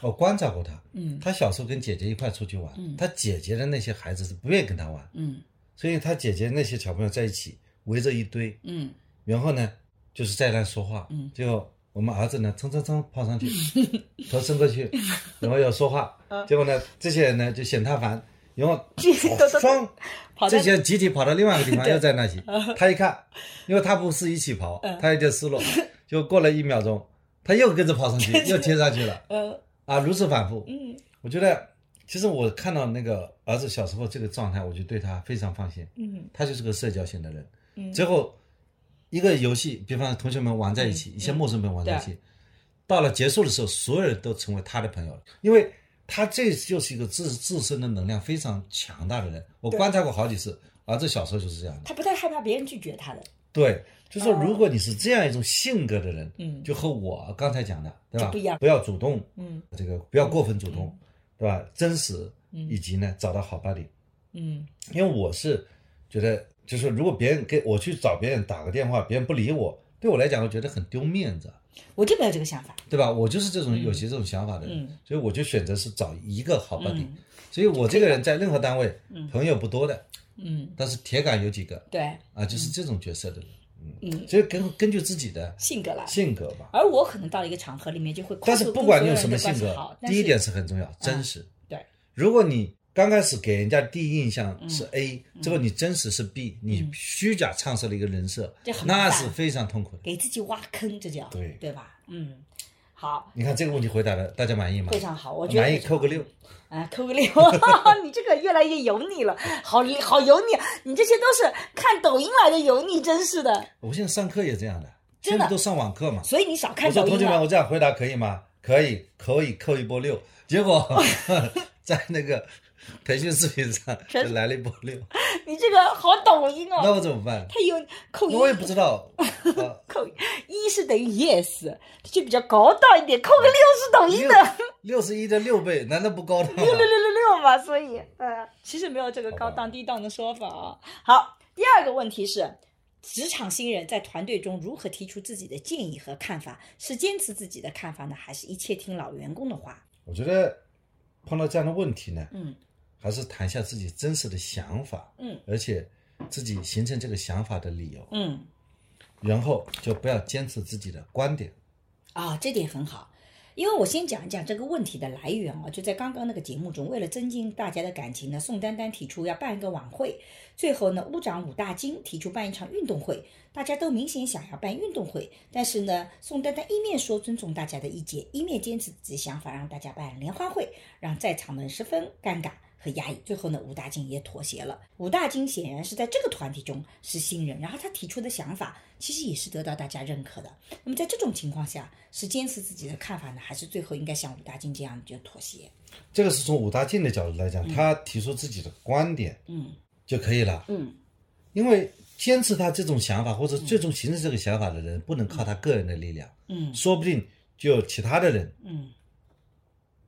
Speaker 2: 我观察过他。
Speaker 1: 嗯，
Speaker 2: 他小时候跟姐姐一块出去玩，
Speaker 1: 嗯
Speaker 2: 他姐姐的那些孩子是不愿意跟他玩，
Speaker 1: 嗯
Speaker 2: 所以他姐姐那些小朋友在一起围着一堆，
Speaker 1: 嗯
Speaker 2: 然后呢就是在那说话，
Speaker 1: 嗯
Speaker 2: 结果我们儿子呢蹭蹭蹭跑上去，头伸过去，<laughs> 然后要说话，结果呢这些人呢就嫌他烦，然后 <laughs> 双这些集体跑到另外一个地方，<laughs> 又在那里。他一看，因为他不是一起跑
Speaker 1: 嗯，
Speaker 2: 他有点失落，就过了一秒钟，他又跟着跑上去，又贴上去了，
Speaker 1: 呃
Speaker 2: 啊，如此反复。
Speaker 1: 嗯。
Speaker 2: 我觉得，其实我看到那个儿子小时候这个状态，我就对他非常放心。
Speaker 1: 嗯。
Speaker 2: 他就是个社交型的人。
Speaker 1: 嗯。
Speaker 2: 最后，一个游戏，比方同学们玩在一起，
Speaker 1: 嗯
Speaker 2: 一些陌生人玩在一起，到了结束的时候，所有人都成为他的朋友了，因为他这就是一个自自身的能量非常强大的人。我观察过好几次，儿子小时候就是这样的。
Speaker 1: 他不太害怕别人拒绝他的，
Speaker 2: 对，就是说，
Speaker 1: 哦
Speaker 2: 如果你是这样一种性格的人，
Speaker 1: 嗯
Speaker 2: 就和我刚才讲的，对吧？
Speaker 1: 不一样
Speaker 2: 不要主动，
Speaker 1: 嗯
Speaker 2: 这个不要过分主动，对吧？真实，
Speaker 1: 嗯
Speaker 2: 以及呢，找到好伴侣。
Speaker 1: 嗯
Speaker 2: 因为我是觉得，就是如果别人给我去找别人打个电话，别人不理我，对我来讲，我觉得很丢面子，
Speaker 1: 我就没有这个想法。
Speaker 2: 对吧？我就是这种有些这种想法的人，
Speaker 1: 嗯
Speaker 2: 所以我就选择是找一个好伴侣。
Speaker 1: 嗯
Speaker 2: 所以我这个人在任何单位，朋友不多的，
Speaker 1: 嗯，
Speaker 2: 但是铁杆有几个
Speaker 1: 对，
Speaker 2: 啊，就是这种角色的人。
Speaker 1: 嗯，
Speaker 2: 所以根根据自己的
Speaker 1: 性格来。
Speaker 2: 性格吧。
Speaker 1: 而我可能到了一个场合里面，就会
Speaker 2: 但是不管你有什么性格第一点是很重要，真实。
Speaker 1: 对，
Speaker 2: 如果你刚开始给人家第一印象
Speaker 1: 嗯
Speaker 2: 是 A，最后你真实是 B，你虚假创设了一个人设那是非常痛苦的。
Speaker 1: 给自己挖坑，这叫
Speaker 2: 对
Speaker 1: 对吧？嗯，好，
Speaker 2: 你看这个问题回答的，大家满意吗？
Speaker 1: 非常好，我觉得
Speaker 2: 满意扣个六。
Speaker 1: 啊，扣个六，<laughs> 你这个越来越油腻了，好好油腻，你这些都是看抖音来的油腻，真是的。
Speaker 2: 我现在上课也这样的，
Speaker 1: 真的
Speaker 2: 都上网课嘛。
Speaker 1: 所以你少看
Speaker 2: 我说同学们。我这样回答可以吗？可以，可以扣一波六。结果 <laughs> <laughs> 在那个培训视频上就来了一波六，<laughs> <laughs>
Speaker 1: 你这个好抖音哦 <laughs>
Speaker 2: 那
Speaker 1: 哦，
Speaker 2: 我怎么办？
Speaker 1: 它有扣一，
Speaker 2: 我也不知道。啊
Speaker 1: 扣一是等于 yes，就比较高档一点，扣个六是抖音的
Speaker 2: 六十一的六倍，难道不高？
Speaker 1: 六六六六六嘛，所以呃，其实没有这个高档低档的说法啊。好，第二个问题是。职场新人在团队中如何提出自己的建议和看法？是坚持自己的看法呢，还是一切听老员工的话？
Speaker 2: 我觉得碰到这样的问题呢，
Speaker 1: 嗯
Speaker 2: 还是谈下自己真实的想法，
Speaker 1: 嗯
Speaker 2: 而且自己形成这个想法的理由，
Speaker 1: 嗯，
Speaker 2: 然后就不要坚持自己的观点。
Speaker 1: 啊、这点很好，因为我先讲一讲这个问题的来源啊，就在刚刚那个节目中，为了增进大家的感情呢，宋丹丹提出要办一个晚会，最后呢，屋长武大金提出办一场运动会，大家都明显想要办运动会，但是呢，宋丹丹一面说尊重大家的意见，一面坚持自己想法，让大家办联欢会，让在场的人十分尴尬。和压抑，最后呢，武大靖也妥协了。武大靖显然是在这个团体中是新人，然后他提出的想法其实也是得到大家认可的。那么在这种情况下，是坚持自己的看法呢，还是最后应该像武大靖这样就妥协？
Speaker 2: 这个是从武大靖的角度来讲，他提出自己的观点
Speaker 1: 嗯
Speaker 2: 就可以了，
Speaker 1: 嗯
Speaker 2: 因为坚持他这种想法或者最终形成这个想法的人，不能靠他个人的力量，
Speaker 1: 嗯
Speaker 2: 说不定就有其他的人，
Speaker 1: 嗯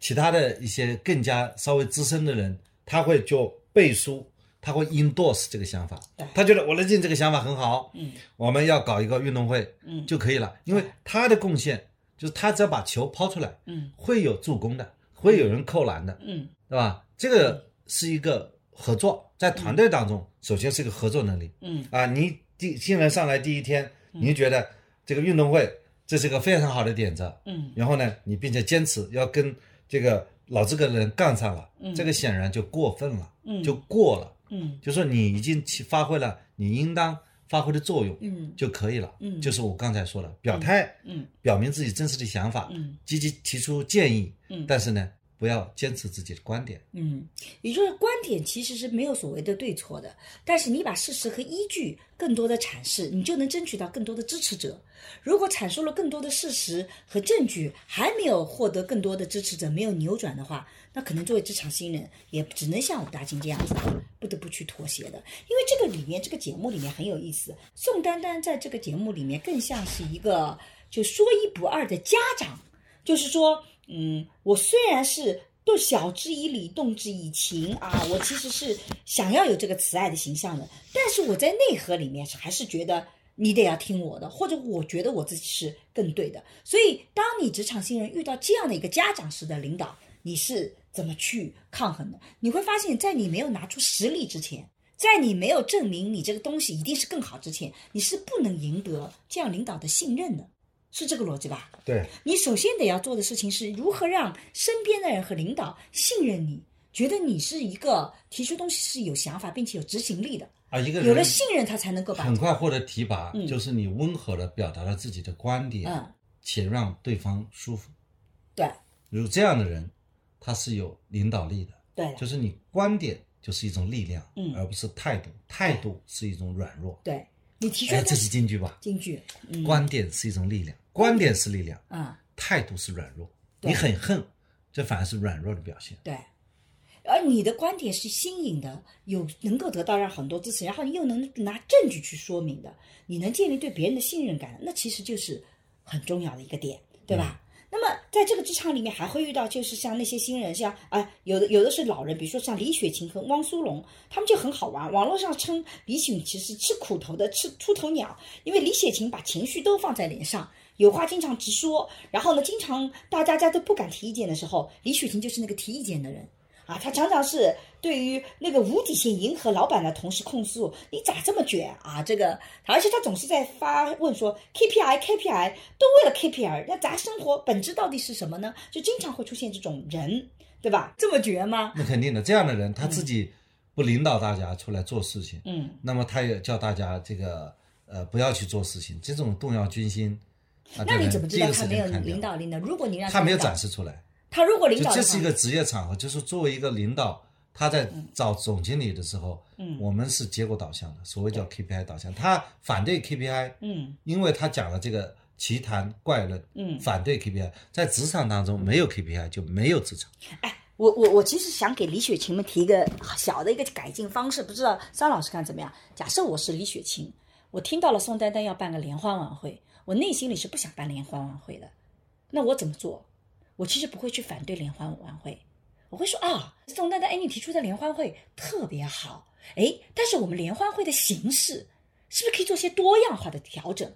Speaker 2: 其他的一些更加稍微资深的人，他会就背书，他会 endorse 这个想法，他觉得我来进这个想法很好，
Speaker 1: 嗯。
Speaker 2: 我们要搞一个运动会，
Speaker 1: 嗯。
Speaker 2: 就可以了，因为他的贡献就是他只要把球抛出来，
Speaker 1: 嗯。
Speaker 2: 会有助攻的，会有人扣篮的，
Speaker 1: 嗯。
Speaker 2: 对吧？这个是一个合作，在团队当中，首先是一个合作能力。
Speaker 1: 嗯。
Speaker 2: 啊。你第新人上来第一天，你觉得这个运动会这是个非常好的点子，
Speaker 1: 嗯。
Speaker 2: 然后呢，你并且坚持要跟这个老这个人杠上了，这个显然就过分了，
Speaker 1: 嗯。
Speaker 2: 就过了，
Speaker 1: 嗯。
Speaker 2: 就说你已经起发挥了你应当发挥的作用，
Speaker 1: 嗯。
Speaker 2: 就可以了。
Speaker 1: 嗯。
Speaker 2: 就是我刚才说的，表态，
Speaker 1: 嗯。
Speaker 2: 表明自己真实的想法，
Speaker 1: 嗯。
Speaker 2: 积极提出建议，
Speaker 1: 嗯。
Speaker 2: 但是呢，不要坚持自己的观点。
Speaker 1: 嗯，也就是观点其实是没有所谓的对错的，但是你把事实和依据更多的阐释，你就能争取到更多的支持者。如果阐述了更多的事实和证据，还没有获得更多的支持者，没有扭转的话，那可能作为职场新人，也只能像武大金这样子，不得不去妥协的。因为这个里面，这个节目里面很有意思，宋丹丹在这个节目里面更像是一个就说一不二的家长，就是说，嗯，我虽然是都晓之以理，动之以情啊，我其实是想要有这个慈爱的形象的，但是我在内核里面还是觉得你得要听我的，或者我觉得我自己是更对的。所以，当你职场新人遇到这样的一个家长式的领导，你是怎么去抗衡的？你会发现在你没有拿出实力之前。在你没有证明你这个东西一定是更好之前，你是不能赢得这样领导的信任的，是这个逻辑吧？
Speaker 2: 对，
Speaker 1: 你首先得要做的事情是如何让身边的人和领导信任你，觉得你是一个提出东西是有想法并且有执行力的。
Speaker 2: 啊，一个人
Speaker 1: 有了信任，他才能够把
Speaker 2: 很快获得提拔，
Speaker 1: 嗯
Speaker 2: 就是你温和的表达了自己的观点，
Speaker 1: 嗯，
Speaker 2: 且让对方舒服。
Speaker 1: 对
Speaker 2: 如这样的人，他是有领导力的，
Speaker 1: 对
Speaker 2: 就是你观点就是一种力量，
Speaker 1: 嗯
Speaker 2: 而不是态度，态度是一种软弱。
Speaker 1: 对，你提出
Speaker 2: 哎，这是京剧吧？
Speaker 1: 京剧，嗯
Speaker 2: 观点是一种力量，观点是力量，
Speaker 1: 嗯、
Speaker 2: 态度是软弱。你很恨，这反而是软弱的表现。
Speaker 1: 对，而你的观点是新颖的，有能够得到让很多支持，然后你又能拿证据去说明的，你能建立对别人的信任感，那其实就是很重要的一个点，对吧？那么在这个职场里面还会遇到，就是像那些新人，像啊、有的有的是老人，比如说像李雪琴和汪苏泷，他们就很好玩。网络上称李雪琴是吃苦头的吃出头鸟，因为李雪琴把情绪都放在脸上，有话经常直说，然后呢，经常大家家都不敢提意见的时候，李雪琴就是那个提意见的人。啊，她常常是对于那个无底线迎合老板的同事控诉，你咋这么卷啊？这个，而且他总是在发问说 KPI KPI 都为了 KPI，那咱生活本质到底是什么呢？就经常会出现这种人，对吧？这么绝吗？
Speaker 2: 那肯定的，这样的人他自己不领导大家出来做事情，
Speaker 1: 嗯
Speaker 2: 那么他也叫大家这个呃不要去做事情，这种动摇军心。啊
Speaker 1: 那你怎么知道他没有领导力呢？如果你让
Speaker 2: 他没有展示出来，
Speaker 1: 他如果领导
Speaker 2: 这是一个职业场合，就是作为一个领导，他在找总经理的时候，
Speaker 1: 嗯
Speaker 2: 我们是结果导向的，所谓叫 KPI 导向。他反对 KPI，
Speaker 1: 嗯
Speaker 2: 因为他讲了这个奇谈怪论，
Speaker 1: 嗯
Speaker 2: 反对 KPI，在职场当中没有 KPI 就没有职场。
Speaker 1: 哎，我我我其实想给李雪琴们提一个小的一个改进方式，不知道张老师看怎么样？假设我是李雪琴，我听到了宋丹丹要办个联欢晚会，我内心里是不想办联欢晚会的，那我怎么做？我其实不会去反对联欢晚会，我会说啊，宋丹丹，哎，你提出的联欢会特别好，哎，但是我们联欢会的形式是不是可以做些多样化的调整？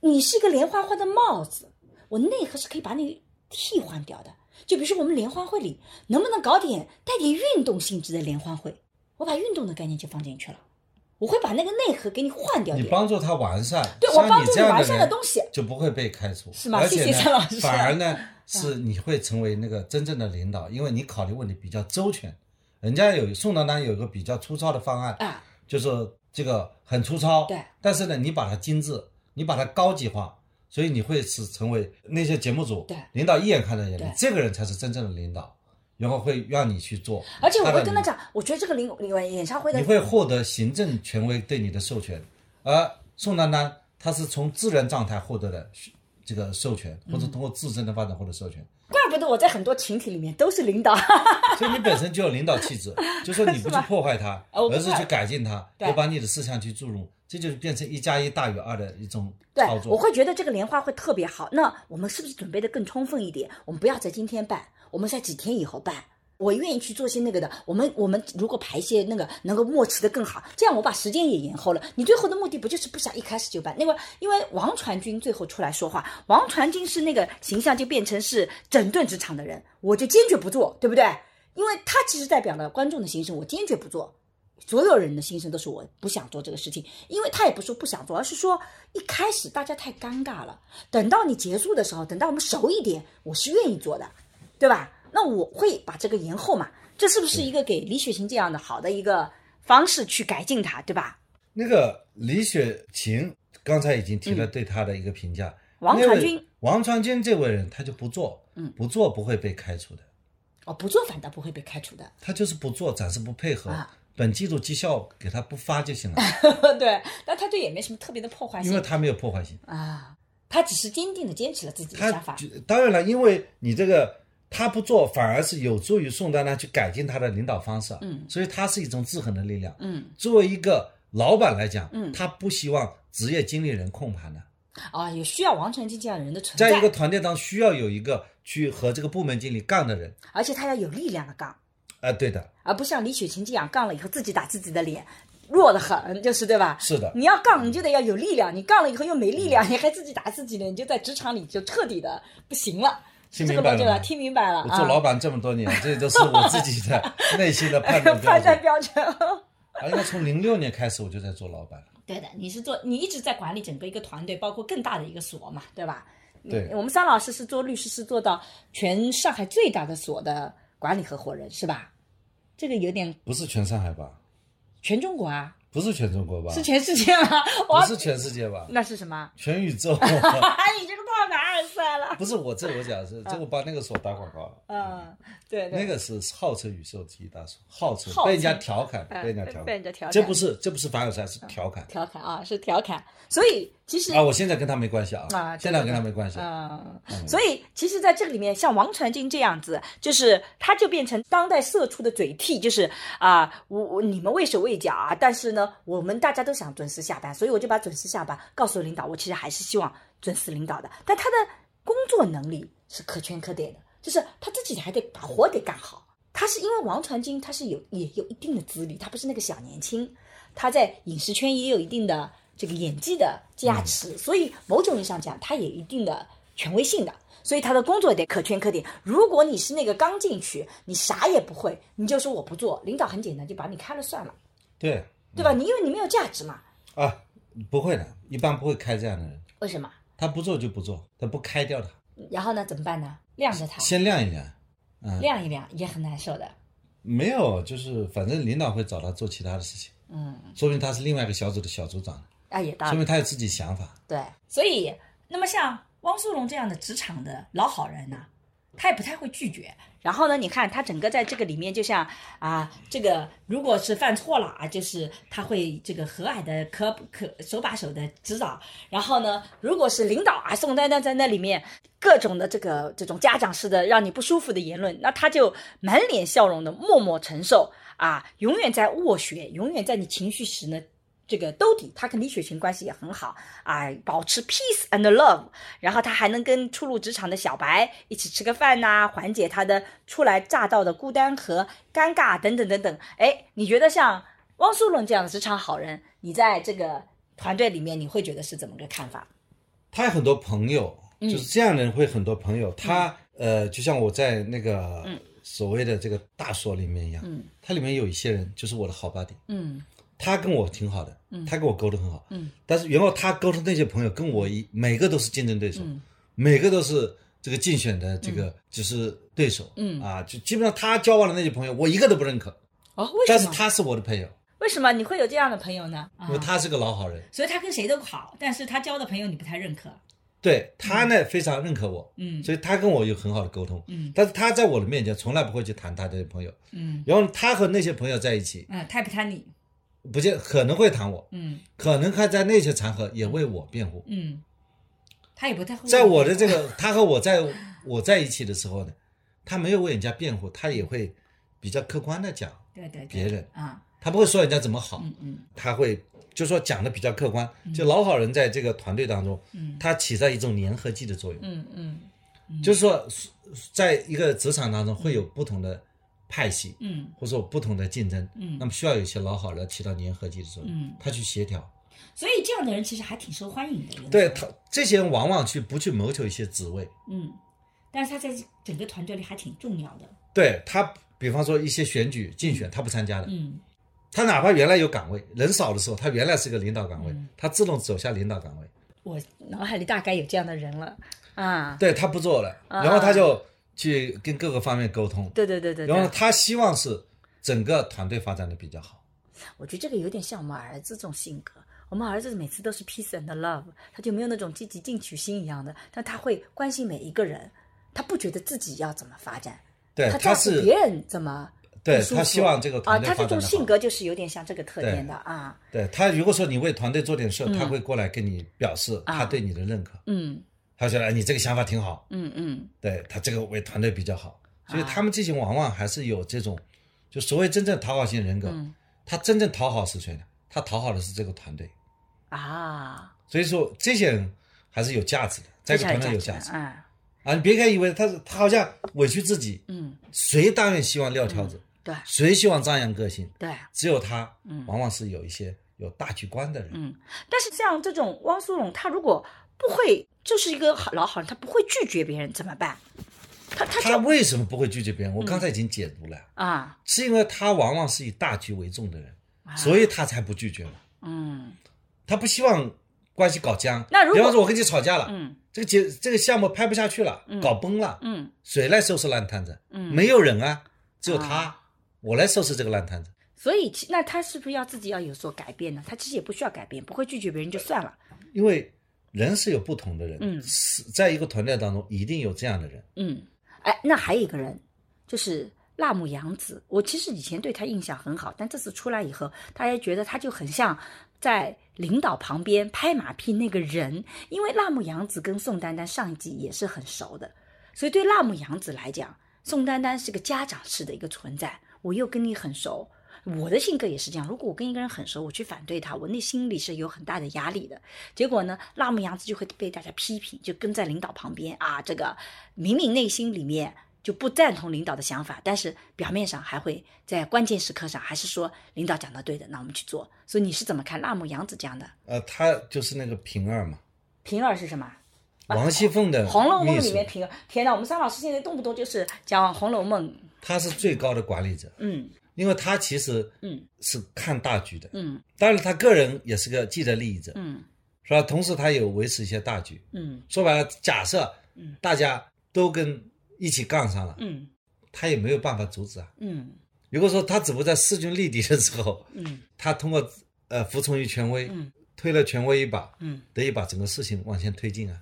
Speaker 1: 你是一个联欢会的帽子，我内核是可以把你替换掉的。就比如说我们联欢会里，能不能搞点带点运动性质的联欢会？我把运动的概念就放进去了，我会把那个内核给你换掉。
Speaker 2: 你帮助他完善，
Speaker 1: 对我帮助你完善的东西
Speaker 2: 就不会被开除，
Speaker 1: 是吗
Speaker 2: 而且
Speaker 1: 谢谢张老师
Speaker 2: 呢，反而呢 <laughs> 是你会成为那个真正的领导，因为你考虑问题比较周全。人家有宋丹丹有一个比较粗糙的方案，
Speaker 1: 啊，
Speaker 2: 就是说这个很粗糙，
Speaker 1: 对，
Speaker 2: 但是呢，你把它精致，你把它高级化，所以你会是成为那些节目组
Speaker 1: 对
Speaker 2: 领导一眼看在眼里，这个人才是真正的领导，然后会让你去做，
Speaker 1: 而且我会跟他讲，我觉得这个领领演唱会的
Speaker 2: 你会获得行政权威对你的授权，而宋丹丹她是从自然状态获得的这个授权，或者通过自身的发展获得授权。
Speaker 1: 怪不得我在很多群体里面都是领导。<laughs>
Speaker 2: 所以你本身就有领导气质，<laughs> 就说你不去破坏它，而是去改进它，
Speaker 1: 对
Speaker 2: 要把你的思想去注入，这就是变成一加一大于二的一种操，作。
Speaker 1: 我会觉得这个莲花会特别好。那我们是不是准备的更充分一点？我们不要在今天办，我们在几天以后办。我愿意去做些那个的。我们我们如果排些那个能够默契的更好，这样我把时间也延后了。你最后的目的不就是不想一开始就办？那个因为王传君最后出来说话，王传君是那个形象就变成是整顿职场的人，我就坚决不做，对不对？因为他其实代表了观众的心声，我坚决不做。所有人的心声都是我不想做这个事情，因为他也不是说不想做，而是说一开始大家太尴尬了。等到你结束的时候，等到我们熟一点，我是愿意做的，对吧？那我会把这个延后嘛？这是不是一个给李雪琴这样的好的一个方式去改进它，对吧？
Speaker 2: 那个李雪琴刚才已经提了对她的一个评价，
Speaker 1: 嗯王传君，
Speaker 2: 王传君这位人他就不做，
Speaker 1: 嗯
Speaker 2: 不做不会被开除的，
Speaker 1: 哦，不做反倒不会被开除的。
Speaker 2: 他就是不做，暂时不配合，
Speaker 1: 啊
Speaker 2: 本季度绩效给他不发就行了，<laughs>
Speaker 1: 对，但他对也没什么特别的破坏性
Speaker 2: 因为他没有破坏性。
Speaker 1: 啊，他只是坚定的坚持了自己的想法。
Speaker 2: 当然了，因为你这个他不做，反而是有助于宋丹丹去改进他的领导方式。
Speaker 1: 嗯
Speaker 2: 所以他是一种制衡的力量。
Speaker 1: 嗯，
Speaker 2: 作为一个老板来讲，
Speaker 1: 嗯
Speaker 2: 他不希望职业经理人控盘的，
Speaker 1: 啊，也需要王传君这样的人的存在，
Speaker 2: 在一个团队当中需要有一个去和这个部门经理杠的人。
Speaker 1: 而且他要有力量的杠。
Speaker 2: 啊、对的，
Speaker 1: 而不像李雪琴这样杠了以后自己打自己的脸，弱得很，就是对吧？
Speaker 2: 是的
Speaker 1: 你要杠，你就得要有力量，你杠了以后又没力量，你还自己打自己的，你就在职场里就彻底的不行了。
Speaker 2: 听？明白了吗
Speaker 1: 听明白了啊？
Speaker 2: 我做老板这么多年，<laughs> 这都是我自己的 <laughs> 内心的判断标
Speaker 1: 判断
Speaker 2: 准。
Speaker 1: 标准。
Speaker 2: 啊，应该从零六年开始我就在做老板了。
Speaker 1: 对的，你是做，你一直在管理整个一个团队，包括更大的一个所嘛，对吧？
Speaker 2: 对
Speaker 1: 我们桑老师是做律师，是做到全上海最大的所的管理合伙人，是吧？这个有点
Speaker 2: 不是全上海吧？
Speaker 1: 全中国啊，
Speaker 2: 不是全中国吧？
Speaker 1: 是全世界吗？
Speaker 2: 不是全世界吧？
Speaker 1: 那是什么？
Speaker 2: 全宇宙。<laughs>
Speaker 1: 你凡尔赛了。
Speaker 2: 不是我这我讲是，这我帮那个所打广告了。
Speaker 1: 嗯，对对，
Speaker 2: 那个是号称宇宙第一大所，号称被人家调侃，
Speaker 1: 嗯
Speaker 2: 被人家调侃，
Speaker 1: 被人家调侃
Speaker 2: 这不是这不是凡尔赛，是调侃
Speaker 1: 调侃啊，是调侃。所以其实
Speaker 2: 啊！我现在跟他没关系啊
Speaker 1: 啊，
Speaker 2: 现在跟他没关系。
Speaker 1: 嗯，所以其实，在这个里面，像王传君这样子，就是他就变成当代社畜的嘴替，就是啊，我我你们畏手畏脚啊，但是呢，我们大家都想准时下班，所以我就把准时下班告诉领导，我其实还是希望准时领导的，但他的工作能力是可圈可点的，就是他自己还得把活得干好。他是因为王传君，他是有也有一定的资历，他不是那个小年轻，他在影视圈也有一定的这个演技的加持，所以某种意义上讲，他也有一定的权威性的，所以他的工作得可圈可点。如果你是那个刚进去，你啥也不会，你就说我不做，领导很简单就把你开了算了，
Speaker 2: 对
Speaker 1: 对吧？你因为你没有价值嘛，
Speaker 2: 啊，不会的，一般不会开这样的人，
Speaker 1: 为什么？
Speaker 2: 他不做就不做，他不开掉他，
Speaker 1: 然后呢，怎么办呢？晾着他，
Speaker 2: 先晾一晾。嗯，
Speaker 1: 晾一晾也很难受的。
Speaker 2: 没有，就是反正领导会找他做其他的事情，
Speaker 1: 嗯，
Speaker 2: 说明他是另外一个小组的小组长，
Speaker 1: 啊，也道理
Speaker 2: 说明他有自己想法。
Speaker 1: 对，所以那么像汪苏泷这样的职场的老好人呢，他也不太会拒绝。然后呢，你看他整个在这个里面，就像啊，这个如果是犯错了啊，就是他会这个和蔼的可可手把手的指导。然后呢，如果是领导啊，宋丹丹在那里面各种的这个这种家长式的让你不舒服的言论，那他就满脸笑容的默默承受啊，永远在斡旋，永远在你情绪时呢。这个兜底，他跟李雪琴关系也很好啊，保持 peace and love，然后他还能跟初入职场的小白一起吃个饭呐、缓解他的初来乍到的孤单和尴尬等等等等。哎，你觉得像汪苏泷这样的职场好人，你在这个团队里面，你会觉得是怎么个看法？
Speaker 2: 他有很多朋友，
Speaker 1: 嗯
Speaker 2: 就是这样的人会很多朋友。他呃，就像我在那个所谓的这个大所里面一样，
Speaker 1: 嗯
Speaker 2: 它里面有一些人就是我的好 buddy，
Speaker 1: 嗯
Speaker 2: 他跟我挺好的，他跟我沟通很好，
Speaker 1: 嗯，
Speaker 2: 但是然后他沟通那些朋友跟我一每个都是竞争对手，
Speaker 1: 嗯。
Speaker 2: 每个都是这个竞选的这个就是对手，
Speaker 1: 嗯。
Speaker 2: 啊，就基本上他交往的那些朋友，我一个都不认可，
Speaker 1: 哦，为什么？
Speaker 2: 但是他是我的朋友，
Speaker 1: 为什么？你会有这样的朋友呢？啊。
Speaker 2: 因为他是个老好人，
Speaker 1: 所以他跟谁都好，但是他交的朋友你不太认可。
Speaker 2: 对他呢非常认可我，
Speaker 1: 嗯。
Speaker 2: 所以他跟我有很好的沟通，
Speaker 1: 嗯。
Speaker 2: 但是他在我的面前从来不会去谈他的朋友，
Speaker 1: 嗯。
Speaker 2: 然后他和那些朋友在一起，
Speaker 1: 嗯，他也不谈你。
Speaker 2: 不见可能会谈我，
Speaker 1: 嗯
Speaker 2: 可能他在那些场合也为我辩护。
Speaker 1: 嗯，他也不太会。
Speaker 2: 在我的这个，他和我在我在一起的时候呢，他没有为人家辩护，他也会比较客观的讲
Speaker 1: 对对对，
Speaker 2: 别人，
Speaker 1: 啊，
Speaker 2: 他不会说人家怎么好，
Speaker 1: 嗯嗯
Speaker 2: 他会就说讲的比较客观。就老好人在这个团队当中，
Speaker 1: 嗯
Speaker 2: 他起到一种粘合剂的作用，
Speaker 1: 嗯嗯
Speaker 2: 就是说，在一个职场当中会有不同的派系，
Speaker 1: 嗯。
Speaker 2: 或者说不同的竞争，
Speaker 1: 嗯。
Speaker 2: 那么需要有一些老好人起到粘合剂的作用，
Speaker 1: 嗯。
Speaker 2: 他去协调。
Speaker 1: 所以这样的人其实还挺受欢迎的。
Speaker 2: 对他这些人往往去不去谋求一些职位，
Speaker 1: 嗯，但是他在整个团队里还挺重要的。
Speaker 2: 对他，比方说一些选举竞选，他不参加的，
Speaker 1: 嗯。
Speaker 2: 他哪怕原来有岗位，人少的时候，他原来是个领导岗位，
Speaker 1: 嗯。
Speaker 2: 他自动走下领导岗位，
Speaker 1: 我脑海里大概有这样的人了。啊。
Speaker 2: 对他不做了，
Speaker 1: 啊。
Speaker 2: 然后他就去跟各个方面沟通，
Speaker 1: 对对对对对，
Speaker 2: 然后他希望是整个团队发展的比较好。
Speaker 1: 我觉得这个有点像我们儿子这种性格。我们儿子每次都是 peace and love，他就没有那种积极进取心一样的，但他会关心每一个人，他不觉得自己要怎么发展，
Speaker 2: 对，
Speaker 1: 他乎别人怎么
Speaker 2: 对他希望这个
Speaker 1: 啊，
Speaker 2: 团队
Speaker 1: 他这种。性格就是有点像这个特点的啊，
Speaker 2: 对他如果说你为团队做点事，
Speaker 1: 嗯。
Speaker 2: 他会过来跟你表示
Speaker 1: 啊。
Speaker 2: 他对你的认可，
Speaker 1: 嗯
Speaker 2: 他觉得哎你这个想法挺好，
Speaker 1: 嗯嗯。
Speaker 2: 对他这个为团队比较好，所以
Speaker 1: 啊
Speaker 2: 他们这些往往还是有这种，就所谓真正讨好型人格，
Speaker 1: 嗯。
Speaker 2: 他真正讨好是谁呢？他讨好的是这个团队，
Speaker 1: 啊，
Speaker 2: 所以说这些人还是有价值的，在这个团队有价值
Speaker 1: 啊，
Speaker 2: 啊！你别看以为他是他好像委屈自己，
Speaker 1: 嗯，
Speaker 2: 谁当然希望撂挑子，
Speaker 1: 对。
Speaker 2: 谁希望张扬个性，
Speaker 1: 对，
Speaker 2: 只有他，嗯。往往是有一些有大局观的人，
Speaker 1: 嗯，但是像这种汪苏泷，他如果不会，就是一个好老好人，他不会拒绝别人怎么办？他他
Speaker 2: 他为什么不会拒绝别人？我刚才已经解读了，
Speaker 1: 啊，
Speaker 2: 是因为他往往是以大局为重的人，所以他才不拒绝嘛。
Speaker 1: 嗯
Speaker 2: 他不希望关系搞僵。
Speaker 1: 那如果
Speaker 2: 比方说我跟你吵架了，
Speaker 1: 嗯
Speaker 2: 这个节这个项目拍不下去了，搞崩了，
Speaker 1: 嗯
Speaker 2: 谁来收拾烂摊子？
Speaker 1: 嗯，
Speaker 2: 没有人啊，只有他，
Speaker 1: 啊
Speaker 2: 我来收拾这个烂摊子。
Speaker 1: 所以那他是不是要自己要有所改变呢？他其实也不需要改变，不会拒绝别人就算了。
Speaker 2: 因为人是有不同的人，
Speaker 1: 嗯
Speaker 2: 是在一个团队当中一定有这样的人。
Speaker 1: 嗯，哎，那还有一个人，就是辣目洋子。我其实以前对他印象很好，但这次出来以后，大家觉得他就很像在领导旁边拍马屁那个人。因为辣目洋子跟宋丹丹上一季也是很熟的，所以对辣目洋子来讲，宋丹丹是个家长式的一个存在。我又跟你很熟。我的性格也是这样，如果我跟一个人很熟，我去反对他，我内心里是有很大的压力的。结果呢，辣目洋子就会被大家批评，就跟在领导旁边啊，这个明明内心里面就不赞同领导的想法，但是表面上还会在关键时刻上还是说领导讲的对的，那我们去做。所以你是怎么看辣目洋子这样的？
Speaker 2: 呃，他就是那个平儿嘛，
Speaker 1: 平儿是什么？
Speaker 2: 王熙凤的《
Speaker 1: 红楼梦里面平儿，天哪，我们三老师现在动不动就是讲《红楼梦》，
Speaker 2: 他是最高的管理者，
Speaker 1: 嗯
Speaker 2: 因为他其实
Speaker 1: 嗯
Speaker 2: 是看大局的。
Speaker 1: 嗯
Speaker 2: 当然，他个人也是个既得利益者，
Speaker 1: 嗯
Speaker 2: 是吧？同时，他有维持一些大局。
Speaker 1: 嗯
Speaker 2: 说白了，假设
Speaker 1: 嗯
Speaker 2: 大家都跟一起杠上了，
Speaker 1: 嗯
Speaker 2: 他也没有办法阻止啊。
Speaker 1: 嗯
Speaker 2: 如果说他只不过在势均力敌的时候，
Speaker 1: 嗯
Speaker 2: 他通过呃服从于权威，
Speaker 1: 嗯
Speaker 2: 推了权威一把，
Speaker 1: 嗯
Speaker 2: 得以把整个事情往前推进啊。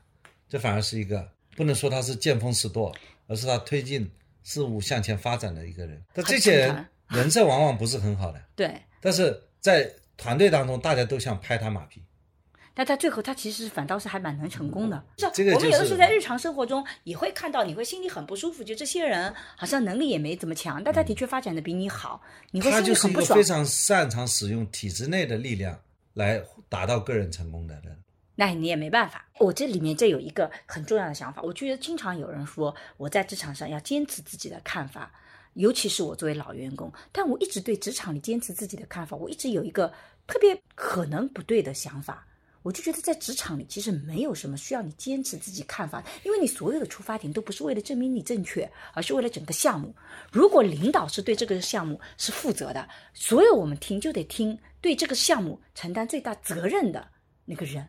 Speaker 2: 这反而是一个不能说他是见风使舵，而是他推进事物向前发展的一个人。但这些人人设往往不是很好的，
Speaker 1: 对。
Speaker 2: 但是在团队当中，大家都想拍他马屁。
Speaker 1: 但他最后他其实反倒是还蛮能成功的。是
Speaker 2: 这个
Speaker 1: 我们有的时候在日常生活中也会看到，你会心里很不舒服，就这些人好像能力也没怎么强，但他的确发展的比你好，你会心
Speaker 2: 他就是
Speaker 1: 里很不爽
Speaker 2: 一个非。常擅长使用体制内的力量来达到个人成功的人。
Speaker 1: 那你也没办法。我这里面这有一个很重要的想法，我觉得经常有人说我在职场上要坚持自己的看法，尤其是我作为老员工，但我一直对职场里坚持自己的看法，我一直有一个特别可能不对的想法。我就觉得在职场里其实没有什么需要你坚持自己看法，因为你所有的出发点都不是为了证明你正确，而是为了整个项目。如果领导是对这个项目是负责的，所有我们听就得听对这个项目承担最大责任的那个人，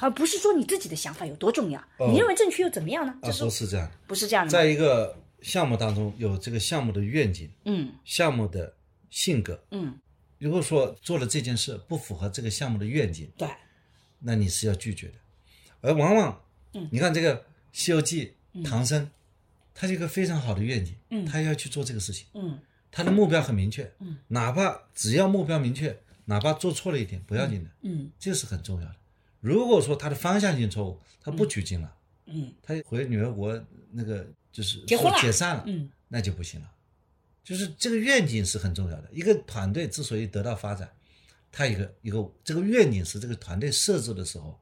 Speaker 1: 而不是说你自己的想法有多重要，
Speaker 2: 哦
Speaker 1: 你认为正确又怎么样呢？
Speaker 2: 啊
Speaker 1: 这，是
Speaker 2: 不是这样，
Speaker 1: 不是这样的吗？
Speaker 2: 在一个项目当中有这个项目的愿景、
Speaker 1: 嗯。
Speaker 2: 项目的性格。
Speaker 1: 嗯，
Speaker 2: 如果说做了这件事不符合这个项目的愿景，
Speaker 1: 对，
Speaker 2: 那你是要拒绝的。而往往，
Speaker 1: 嗯。
Speaker 2: 你看这个《西游记》，唐僧，他是一个非常好的愿景，
Speaker 1: 嗯。
Speaker 2: 他要去做这个事情，
Speaker 1: 嗯。
Speaker 2: 他的目标很明确，
Speaker 1: 嗯，
Speaker 2: 哪怕只要目标明确，哪怕做错了一点不要紧的，
Speaker 1: 嗯。
Speaker 2: 这是很重要的。如果说他的方向性错误，他不取经了，
Speaker 1: 嗯。
Speaker 2: 他回女儿国那个就是
Speaker 1: 结婚了
Speaker 2: 解散了，
Speaker 1: 嗯
Speaker 2: 那就不行了。就是这个愿景是很重要的。一个团队之所以得到发展，它一个一个这个愿景是这个团队设置的时候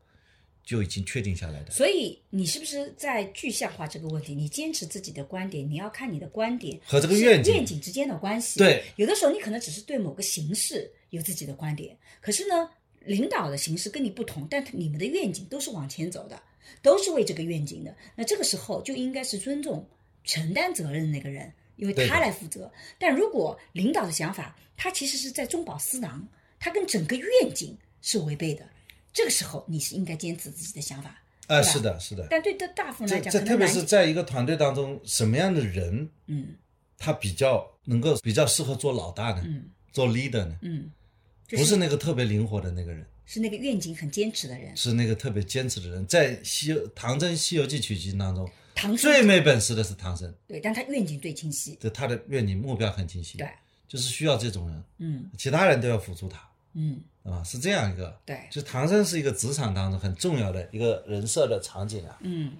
Speaker 2: 就已经确定下来的。
Speaker 1: 所以你是不是在具象化这个问题？你坚持自己的观点，你要看你的观点
Speaker 2: 和这个愿景
Speaker 1: 愿景之间的关系。
Speaker 2: 对，
Speaker 1: 有的时候你可能只是对某个形式有自己的观点，可是呢，领导的形式跟你不同，但你们的愿景都是往前走的，都是为这个愿景的。那这个时候就应该是尊重承担责任的那个人，因为他来负责。但如果领导的想法，他其实是在中饱私囊，他跟整个愿景是违背的。这个时候你是应该坚持自己的想法。
Speaker 2: 啊，
Speaker 1: 对吧
Speaker 2: 是的，是的。
Speaker 1: 但对大大部分来讲，
Speaker 2: 这这特别是在一个团队当中，什么样的人
Speaker 1: 嗯
Speaker 2: 他比较能够比较适合做老大呢？
Speaker 1: 嗯
Speaker 2: 做 leader 呢？
Speaker 1: 嗯，就
Speaker 2: 不是那个特别灵活的那个人，
Speaker 1: 是那个愿景很坚持的人。
Speaker 2: 是那个特别坚持的人。在西游唐僧《西游记》取经当中，
Speaker 1: 唐僧
Speaker 2: 最没本事的是唐僧，
Speaker 1: 对，但他愿景最清晰。
Speaker 2: 对他的愿景目标很清晰，
Speaker 1: 对，
Speaker 2: 就是需要这种人，
Speaker 1: 嗯
Speaker 2: 其他人都要辅助他，
Speaker 1: 嗯，
Speaker 2: 啊，是这样一个。
Speaker 1: 对，
Speaker 2: 就唐僧是一个职场当中很重要的一个人设的场景啊。
Speaker 1: 嗯，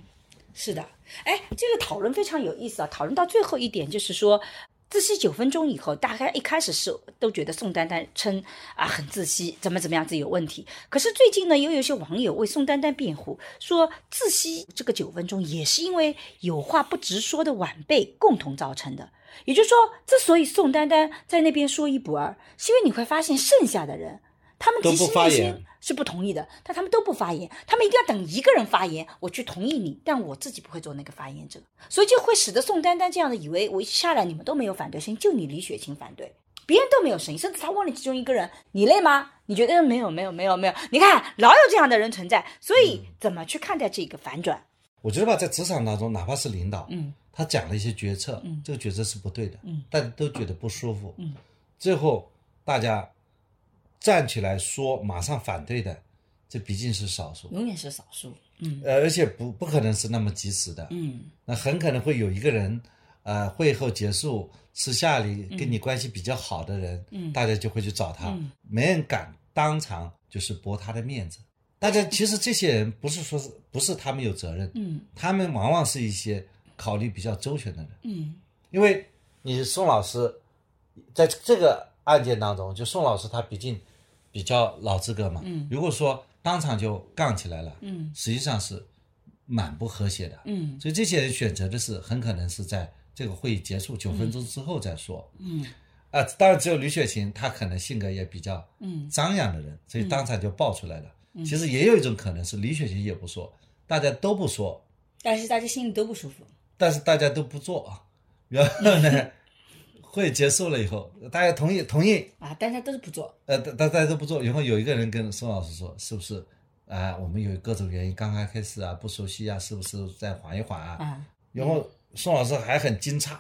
Speaker 1: 是的。哎，这个讨论非常有意思啊！讨论到最后一点，就是说。窒息九分钟以后，大概一开始是都觉得宋丹丹称啊很窒息，怎么怎么样子有问题。可是最近呢，又有些网友为宋丹丹辩护，说窒息这个九分钟也是因为有话不直说的晚辈共同造成的。也就是说，之所以宋丹丹在那边说一不二，是因为你会发现剩下的人，他们
Speaker 2: 都不
Speaker 1: 其实内心
Speaker 2: 发言
Speaker 1: 是不同意的，但他们都不发言，他们一定要等一个人发言，我去同意你，但我自己不会做那个发言者，所以就会使得宋丹丹这样的以为我一下来你们都没有反对声音，就你李雪琴反对，别人都没有声音，甚至他问了其中一个人，你累吗？你觉得没有没有没有没有？你看老有这样的人存在，所以
Speaker 2: 嗯
Speaker 1: 怎么去看待这个反转？
Speaker 2: 我觉得吧，在职场当中，哪怕是领导，
Speaker 1: 嗯
Speaker 2: 他讲了一些决策，
Speaker 1: 嗯
Speaker 2: 这个决策是不对的，
Speaker 1: 嗯
Speaker 2: 大家都觉得不舒服，
Speaker 1: 嗯
Speaker 2: 最后大家站起来说马上反对的，这毕竟是少数，
Speaker 1: 永远是少数。嗯。
Speaker 2: 呃，而且不不可能是那么及时的，
Speaker 1: 嗯。
Speaker 2: 那很可能会有一个人，呃，会后结束，私下里跟你关系比较好的人，
Speaker 1: 嗯。
Speaker 2: 大家就会去找他，
Speaker 1: 嗯。
Speaker 2: 没人敢当场就是驳他的面子。大家其实这些人不是说是不是他们有责任，
Speaker 1: 嗯。
Speaker 2: 他们往往是一些考虑比较周全的人，
Speaker 1: 嗯。
Speaker 2: 因为你宋老师在这个案件当中，就宋老师他毕竟比较老资格嘛，
Speaker 1: 嗯。
Speaker 2: 如果说当场就杠起来了，
Speaker 1: 嗯。
Speaker 2: 实际上是蛮不和谐的，
Speaker 1: 嗯。
Speaker 2: 所以这些人选择的是很可能是在这个会议结束九分钟之后再说。
Speaker 1: 嗯。
Speaker 2: 啊，当然只有吕雪琴，她可能性格也比较
Speaker 1: 嗯。
Speaker 2: 张扬的人，所以当场就爆出来了。其实也有一种可能是李雪琴也不说，大家都不说，
Speaker 1: 但是大家心里都不舒服。
Speaker 2: 但是大家都不做啊。然后呢，<laughs> 会结束了以后，大家同意同意，
Speaker 1: 啊，大家都是不做，
Speaker 2: 呃，大大大家都不做。然后有一个人跟宋老师说，是不是？啊、我们有各种原因，刚刚开始啊，不熟悉啊，是不是再缓一缓啊？
Speaker 1: 啊，
Speaker 2: 然后宋老师还很惊诧，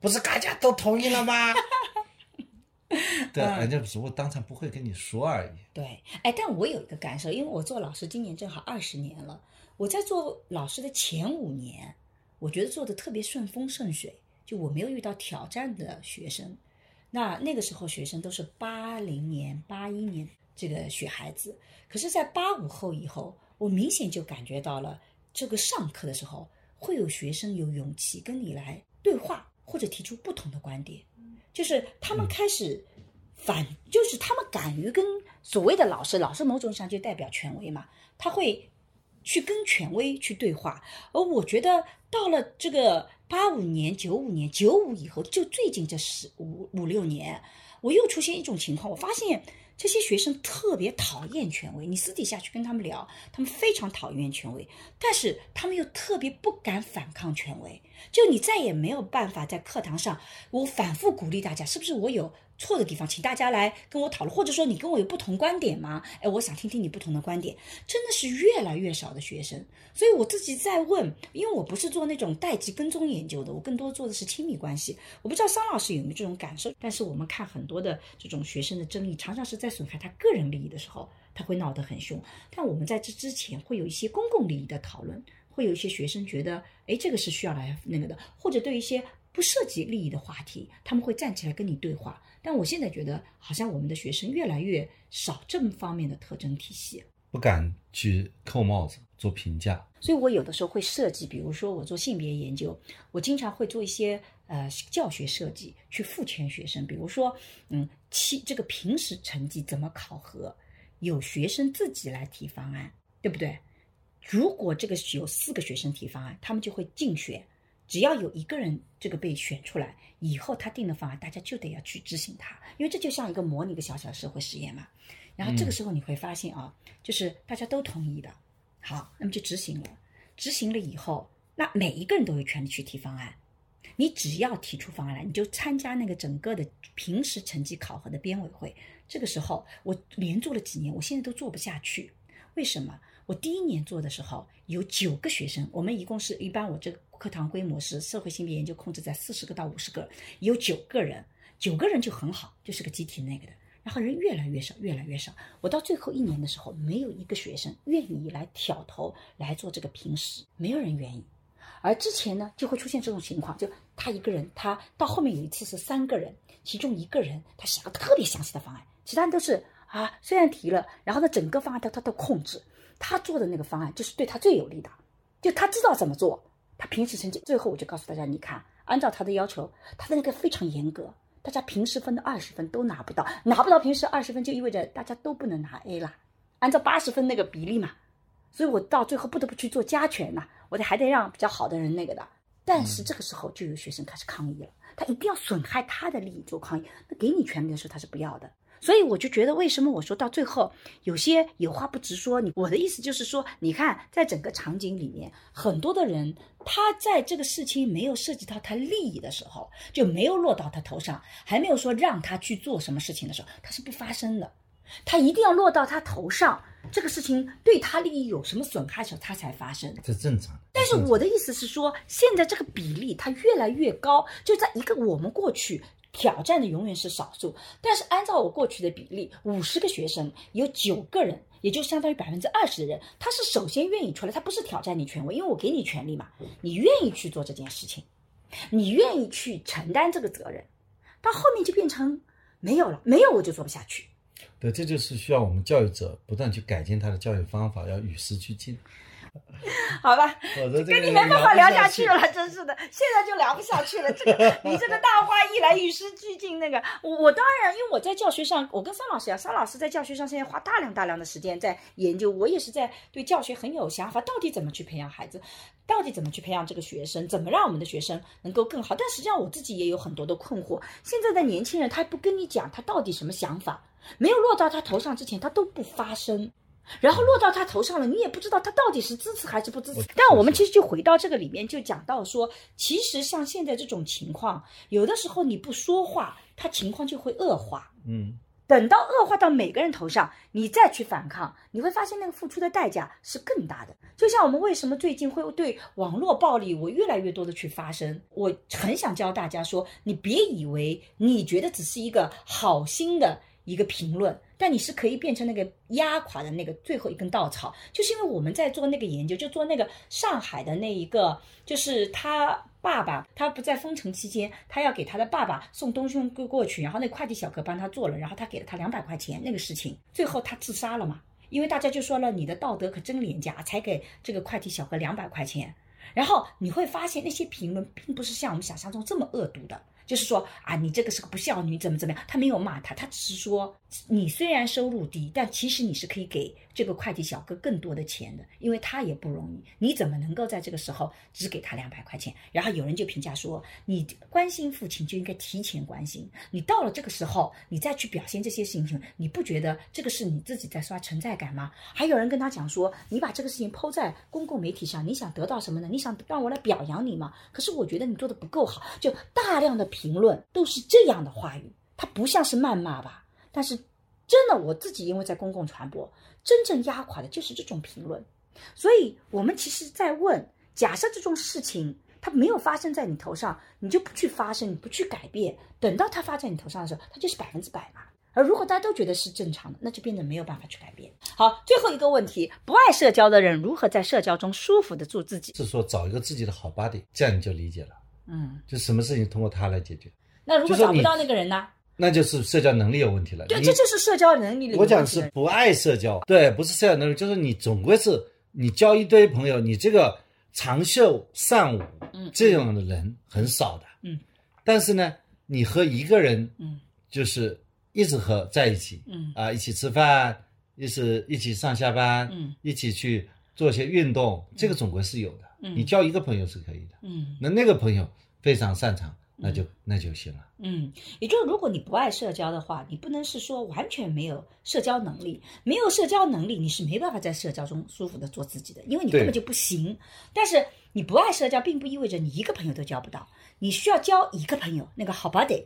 Speaker 2: 不是大家都同意了吗？<laughs> 对，人家只不过当场不会跟你说而已。
Speaker 1: 对，哎，但我有一个感受，因为我做老师今年正好二十年了，我在做老师的前五年，我觉得做的特别顺风顺水，就我没有遇到挑战的学生。那那个时候学生都是八零年、八一年这个雪孩子，可是，在八五后以后，我明显就感觉到了，这个上课的时候会有学生有勇气跟你来对话，或者提出不同的观点，就是他们开始反，就是他们敢于跟所谓的老师，老师某种上就代表权威嘛，他会去跟权威去对话。而我觉得到了这个八五年、九五年、九五以后，就最近这十五五六年，我又出现一种情况，我发现这些学生特别讨厌权威。你私底下去跟他们聊，他们非常讨厌权威，但是他们又特别不敢反抗权威。就你再也没有办法在课堂上，我反复鼓励大家，是不是我有错的地方，请大家来跟我讨论，或者说你跟我有不同观点吗？哎，我想听听你不同的观点。真的是越来越少的学生，所以我自己在问，因为我不是做那种代际跟踪研究的，我更多做的是亲密关系。我不知道桑老师有没有这种感受，但是我们看很多的这种学生的争议，常常是在损害他个人利益的时候，他会闹得很凶。但我们在这之前会有一些公共利益的讨论，会有一些学生觉得，哎，这个是需要来那个的，或者对一些不涉及利益的话题，他们会站起来跟你对话。但我现在觉得，好像我们的学生越来越少这方面的特征体系。
Speaker 2: 不敢去扣帽子做评价。
Speaker 1: 所以我有的时候会设计，比如说我做性别研究，我经常会做一些呃教学设计，去赋权学生。比如说，嗯，期这个平时成绩怎么考核，有学生自己来提方案，对不对？如果这个有四个学生提方案，他们就会竞选，只要有一个人这个被选出来，以后他定的方案，大家就得要去执行它，因为这就像一个模拟的小小社会实验嘛。然后这个时候你会发现啊，就是大家都同意的。好，那么就执行了。执行了以后，那每一个人都有权利去提方案。你只要提出方案来，你就参加那个整个的平时成绩考核的编委会。这个时候，我连做了几年，我现在都做不下去。为什么？我第一年做的时候有九个学生，我们一共是一般我这个课堂规模是社会性别研究控制在四十个到五十个，有九个人，九个人就很好，就是个集体那个的。然后人越来越少，越来越少。我到最后一年的时候，没有一个学生愿意来挑头来做这个评时，没有人愿意。而之前呢，就会出现这种情况，就他一个人，他到后面有一次是三个人，其中一个人他写个特别详细的方案，其他人都是啊，虽然提了，然后呢，整个方案都他都控制，他做的那个方案就是对他最有利的，就他知道怎么做，他平时成绩。最后我就告诉大家，你看，按照他的要求，他的那个非常严格。大家平时分的二十分都拿不到，拿不到平时二十分就意味着大家都不能拿 A 了。按照八十分那个比例嘛，所以我到最后不得不去做加权呐，我得还得让比较好的人那个的。但是这个时候就有学生开始抗议了，他一定要损害他的利益做抗议。那给你权利的时候他是不要的。所以我就觉得，为什么我说到最后有些有话不直说？你我的意思就是说，你看，在整个场景里面，很多的人他在这个事情没有涉及到他利益的时候，就没有落到他头上，还没有说让他去做什么事情的时候，他是不发生的。他一定要落到他头上，这个事情对他利益有什么损害的时候，他才发生。
Speaker 2: 这正常。
Speaker 1: 但是我的意思是说，现在这个比例它越来越高，就在一个我们过去。挑战的永远是少数，但是按照我过去的比例，五十个学生有九个人，也就相当于百分之二十的人，他是首先愿意出来，他不是挑战你权威，因为我给你权利嘛，你愿意去做这件事情，你愿意去承担这个责任，到后面就变成没有了，没有我就做不下去。
Speaker 2: 对，这就是需要我们教育者不断去改进他的教育方法，要与时俱进。<laughs>
Speaker 1: 好吧，跟你没办法聊下去了，真是的，现在就聊不下去了。这个你这个大话一来，与时俱进。那个我我当然，因为我在教学上，我跟桑老师啊，桑老师在教学上现在花大量大量的时间在研究，我也是在对教学很有想法，到底怎么去培养孩子，到底怎么去培养这个学生，怎么让我们的学生能够更好。但实际上我自己也有很多的困惑。现在的年轻人他不跟你讲他到底什么想法，没有落到他头上之前，他都不发声。然后落到他头上了，你也不知道他到底是支持还是不支持。但我们其实就回到这个里面，就讲到说，其实像现在这种情况，有的时候你不说话，他情况就会恶化。
Speaker 2: 嗯，
Speaker 1: 等到恶化到每个人头上，你再去反抗，你会发现那个付出的代价是更大的。就像我们为什么最近会对网络暴力，我越来越多的去发声，我很想教大家说，你别以为你觉得只是一个好心的一个评论。但你是可以变成那个压垮的那个最后一根稻草，就是因为我们在做那个研究，就做那个上海的那一个，就是他爸爸，他不在封城期间，他要给他的爸爸送东西过过去，然后那快递小哥帮他做了，然后他给了他两百块钱，那个事情最后他自杀了嘛？因为大家就说了，你的道德可真廉价，才给这个快递小哥两百块钱，然后你会发现那些评论并不是像我们想象中这么恶毒的。就是说啊，你这个是个不孝女，怎么怎么样？他没有骂他，他只是说你虽然收入低，但其实你是可以给这个快递小哥更多的钱的，因为他也不容易。你怎么能够在这个时候只给他两百块钱？然后有人就评价说，你关心父亲就应该提前关心。你到了这个时候，你再去表现这些事情，你不觉得这个是你自己在刷存在感吗？还有人跟他讲说，你把这个事情抛在公共媒体上，你想得到什么呢？你想让我来表扬你吗？可是我觉得你做的不够好，就大量的。评论都是这样的话语，它不像是谩骂吧？但是真的，我自己因为在公共传播，真正压垮的就是这种评论。所以，我们其实在问：假设这种事情它没有发生在你头上，你就不去发生，你不去改变，等到它发在你头上的时候，它就是百分之百嘛。而如果大家都觉得是正常的，那就变得没有办法去改变。好，最后一个问题：不爱社交的人如何在社交中舒服的做自己？
Speaker 2: 是说找一个自己的好 buddy，这样你就理解了。
Speaker 1: 嗯，
Speaker 2: 就什么事情通过他来解决。
Speaker 1: 那如果找不到那个人呢？
Speaker 2: 那就是社交能力有问题了。
Speaker 1: 对，这就是社交能力的
Speaker 2: 我讲
Speaker 1: 问题。了
Speaker 2: 是不爱社交，对，不是社交能力，就是你总归是你交一堆朋友，你这个长袖善舞，
Speaker 1: 嗯。
Speaker 2: 这样的人很少的，
Speaker 1: 嗯，
Speaker 2: 但是呢，你和一个人，
Speaker 1: 嗯，
Speaker 2: 就是一直和在一起，
Speaker 1: 嗯。
Speaker 2: 啊，一起吃饭，一起一起上下班，
Speaker 1: 嗯，
Speaker 2: 一起去做些运动，这个总归是有的，
Speaker 1: 嗯。
Speaker 2: 你交一个朋友是可以的，
Speaker 1: 嗯。
Speaker 2: 那那个朋友非常擅长，那就那就行了。
Speaker 1: 嗯，也就是如果你不爱社交的话，你不能是说完全没有社交能力，没有社交能力你是没办法在社交中舒服的做自己的，因为你根本就不行。但是你不爱社交，并不意味着你一个朋友都交不到，你需要交一个朋友，那个好 buddy。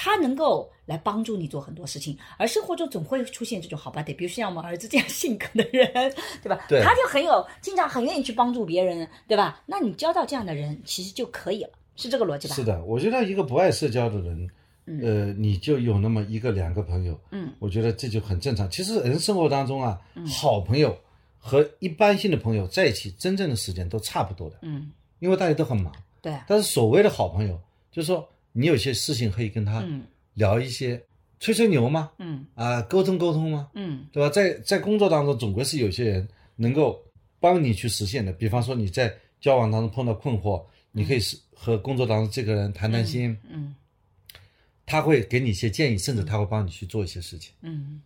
Speaker 1: 他能够来帮助你做很多事情，而生活中总会出现这种好 buddy，比如像我们儿子这样性格的人，对吧？
Speaker 2: 对
Speaker 1: 他就很有，经常很愿意去帮助别人，对吧？那你交到这样的人，其实就可以了，是这个逻辑吧？
Speaker 2: 是的，我觉得一个不爱社交的人，呃，你就有那么一个两个朋友，
Speaker 1: 嗯，
Speaker 2: 我觉得这就很正常。其实人生活当中啊，好朋友和一般性的朋友在一起，真正的时间都差不多的，
Speaker 1: 嗯，
Speaker 2: 因为大家都很忙。
Speaker 1: 对啊，
Speaker 2: 但是所谓的好朋友，就是说你有些事情可以跟他
Speaker 1: 嗯
Speaker 2: 聊一些，吹吹牛嘛，
Speaker 1: 嗯
Speaker 2: 啊，沟通沟通嘛，
Speaker 1: 嗯
Speaker 2: 对吧？在在工作当中，总归是有些人能够帮你去实现的。比方说你在交往当中碰到困惑，你可以是和工作当中这个人谈谈心，
Speaker 1: 嗯
Speaker 2: 他会给你一些建议，甚至他会帮你去做一些事情。
Speaker 1: 嗯，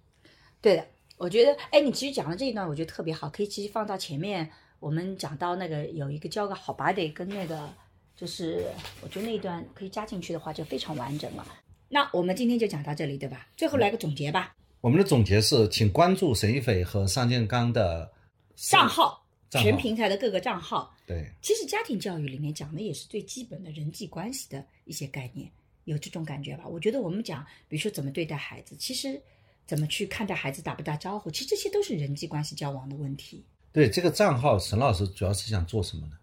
Speaker 1: 对的，我觉得，哎，你其实讲的这一段，我觉得特别好，可以其实放到前面，我们讲到那个有一个交个好 buddy 跟那个，就是我觉得那一段可以加进去的话，就非常完整了。那我们今天就讲到这里，对吧？最后来个总结吧，
Speaker 2: 我们的总结是，请关注沈一斐和尚建刚的，
Speaker 1: 账号全平台的各个账号。
Speaker 2: 对，
Speaker 1: 其实家庭教育里面讲的也是最基本的人际关系的一些概念，有这种感觉吧？我觉得我们讲，比如说怎么对待孩子，其实怎么去看待孩子，打不打招呼，其实这些都是人际关系交往的问题。
Speaker 2: 对这个账号，沈老师主要是想做什么呢？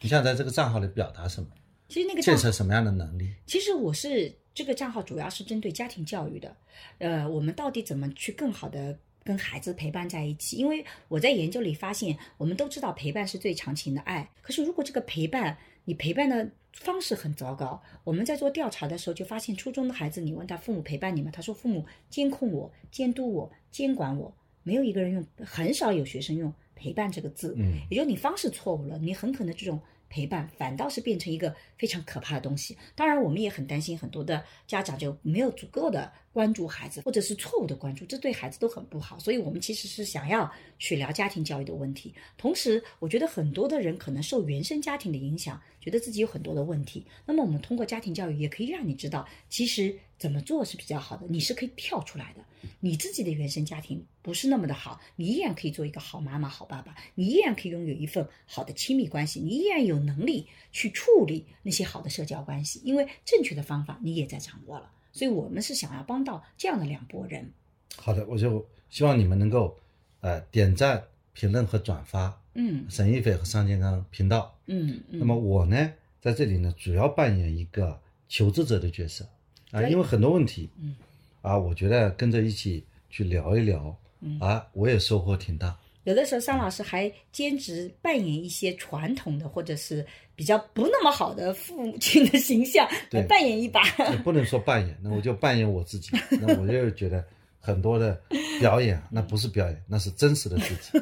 Speaker 2: 你想在这个账号里表达什么？
Speaker 1: 其实那个
Speaker 2: 建设什么样的能力？
Speaker 1: 其实我是这个账号主要是针对家庭教育的，呃，我们到底怎么去更好的跟孩子陪伴在一起？因为我在研究里发现，我们都知道陪伴是最长情的爱，可是如果这个陪伴你陪伴的方式很糟糕，我们在做调查的时候就发现，初中的孩子你问他父母陪伴你吗？他说父母监控我、监督我、监管我，没有一个人用，很少有学生用陪伴这个字，
Speaker 2: 嗯，
Speaker 1: 也就你方式错误了，你很可能这种陪伴反倒是变成一个非常可怕的东西。当然，我们也很担心很多的家长就没有足够的关注孩子，或者是错误的关注，这对孩子都很不好。所以，我们其实是想要去聊家庭教育的问题。同时，我觉得很多的人可能受原生家庭的影响，觉得自己有很多的问题。那么，我们通过家庭教育也可以让你知道，其实怎么做是比较好的，你是可以跳出来的。你自己的原生家庭不是那么的好，你依然可以做一个好妈妈、好爸爸，你依然可以拥有一份好的亲密关系，你依然有能力去处理那些好的社交关系，因为正确的方法你也在掌握了。所以我们是想要帮到这样的两拨人。
Speaker 2: 好的，我就希望你们能够，呃，点赞、评论和转发
Speaker 1: 嗯
Speaker 2: 沈一斐和尚健康频道。
Speaker 1: 嗯嗯。
Speaker 2: 那么我呢，在这里呢，主要扮演一个求职者的角色啊，
Speaker 1: 对
Speaker 2: 因为很多问题，
Speaker 1: 嗯，
Speaker 2: 啊，我觉得跟着一起去聊一聊，
Speaker 1: 嗯
Speaker 2: 啊，我也收获挺大。
Speaker 1: 有的时候，桑老师还兼职扮演一些传统的或者是比较不那么好的父母亲的形象，
Speaker 2: 对
Speaker 1: 来扮演一把。
Speaker 2: 也不能说扮演，那我就扮演我自己。那我就觉得很多的表演，那不是表演，那是真实的自己。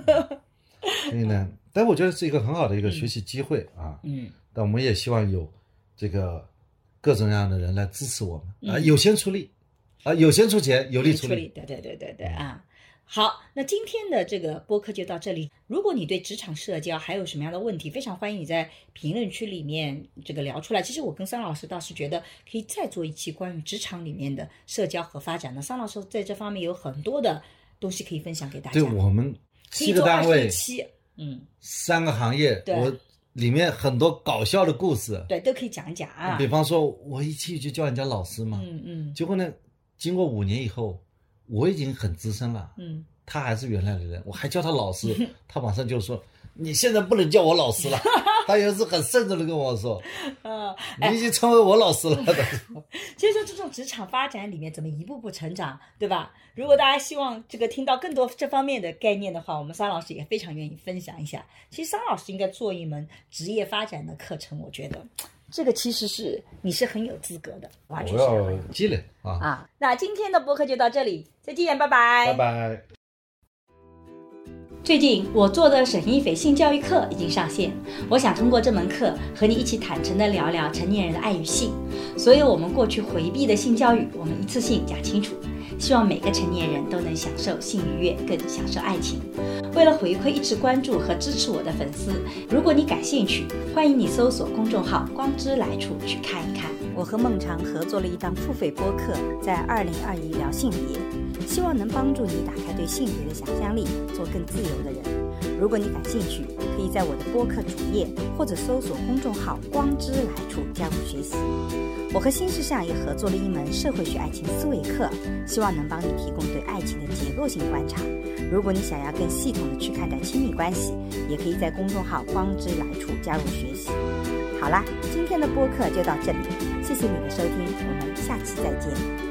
Speaker 2: 所以呢，但我觉得是一个很好的一个学习机会啊。
Speaker 1: 嗯
Speaker 2: 但我们也希望有这个各种各样的人来支持我们啊，
Speaker 1: 嗯
Speaker 2: 有钱出力啊，有钱出钱，有力出力。
Speaker 1: 对对对对对啊。好，那今天的这个播客就到这里。如果你对职场社交还有什么样的问题，非常欢迎你在评论区里面这个聊出来。其实我跟桑老师倒是觉得可以再做一期关于职场里面的社交和发展的。桑老师在这方面有很多的东西可以分享给大家。
Speaker 2: 对我们七个单位
Speaker 1: 嗯，
Speaker 2: 三个行业，
Speaker 1: 对
Speaker 2: 我里面很多搞笑的故事。
Speaker 1: 对，都可以讲一讲啊。
Speaker 2: 比方说，我一进去就叫人家老师嘛，
Speaker 1: 嗯嗯
Speaker 2: 结果呢，经过五年以后，我已经很资深了，
Speaker 1: 嗯，
Speaker 2: 他还是原来的人，我还叫他老师，<laughs> 他马上就说：“你现在不能叫我老师了。<laughs> ”他也是很慎重的跟我说
Speaker 1: 呃，：<laughs> “
Speaker 2: 你已经成为我老师了。
Speaker 1: 所以说，这种职场发展里面怎么一步步成长，对吧？如果大家希望这个听到更多这方面的概念的话，我们桑老师也非常愿意分享一下。其实桑老师应该做一门职业发展的课程，我觉得这个其实是你是很有资格的，完全
Speaker 2: 我
Speaker 1: 是
Speaker 2: 积累啊！
Speaker 1: 啊。那今天的播客就到这里，再见，拜拜，
Speaker 2: 拜拜。
Speaker 1: 最近我做的沈一斐性教育课已经上线，我想通过这门课和你一起坦诚地聊聊成年人的爱与性，所有我们过去回避的性教育，我们一次性讲清楚。希望每个成年人都能享受性愉悦，更享受爱情。为了回馈一直关注和支持我的粉丝，如果你感兴趣，欢迎你搜索公众号“光之来处”去看一看。我和孟尝合作了一档付费播客，在二零二一聊性别，希望能帮助你打开对性别的想象力，做更自由的人。如果你感兴趣，可以在我的播客主页或者搜索公众号“光之来处”加入学习。我和新世相也合作了一门社会学爱情思维课，希望能帮你提供对爱情的结构性观察。如果你想要更系统的去看待亲密关系，也可以在公众号“光之来处”加入学习。好啦，今天的播客就到这里，谢谢你的收听，我们下期再见。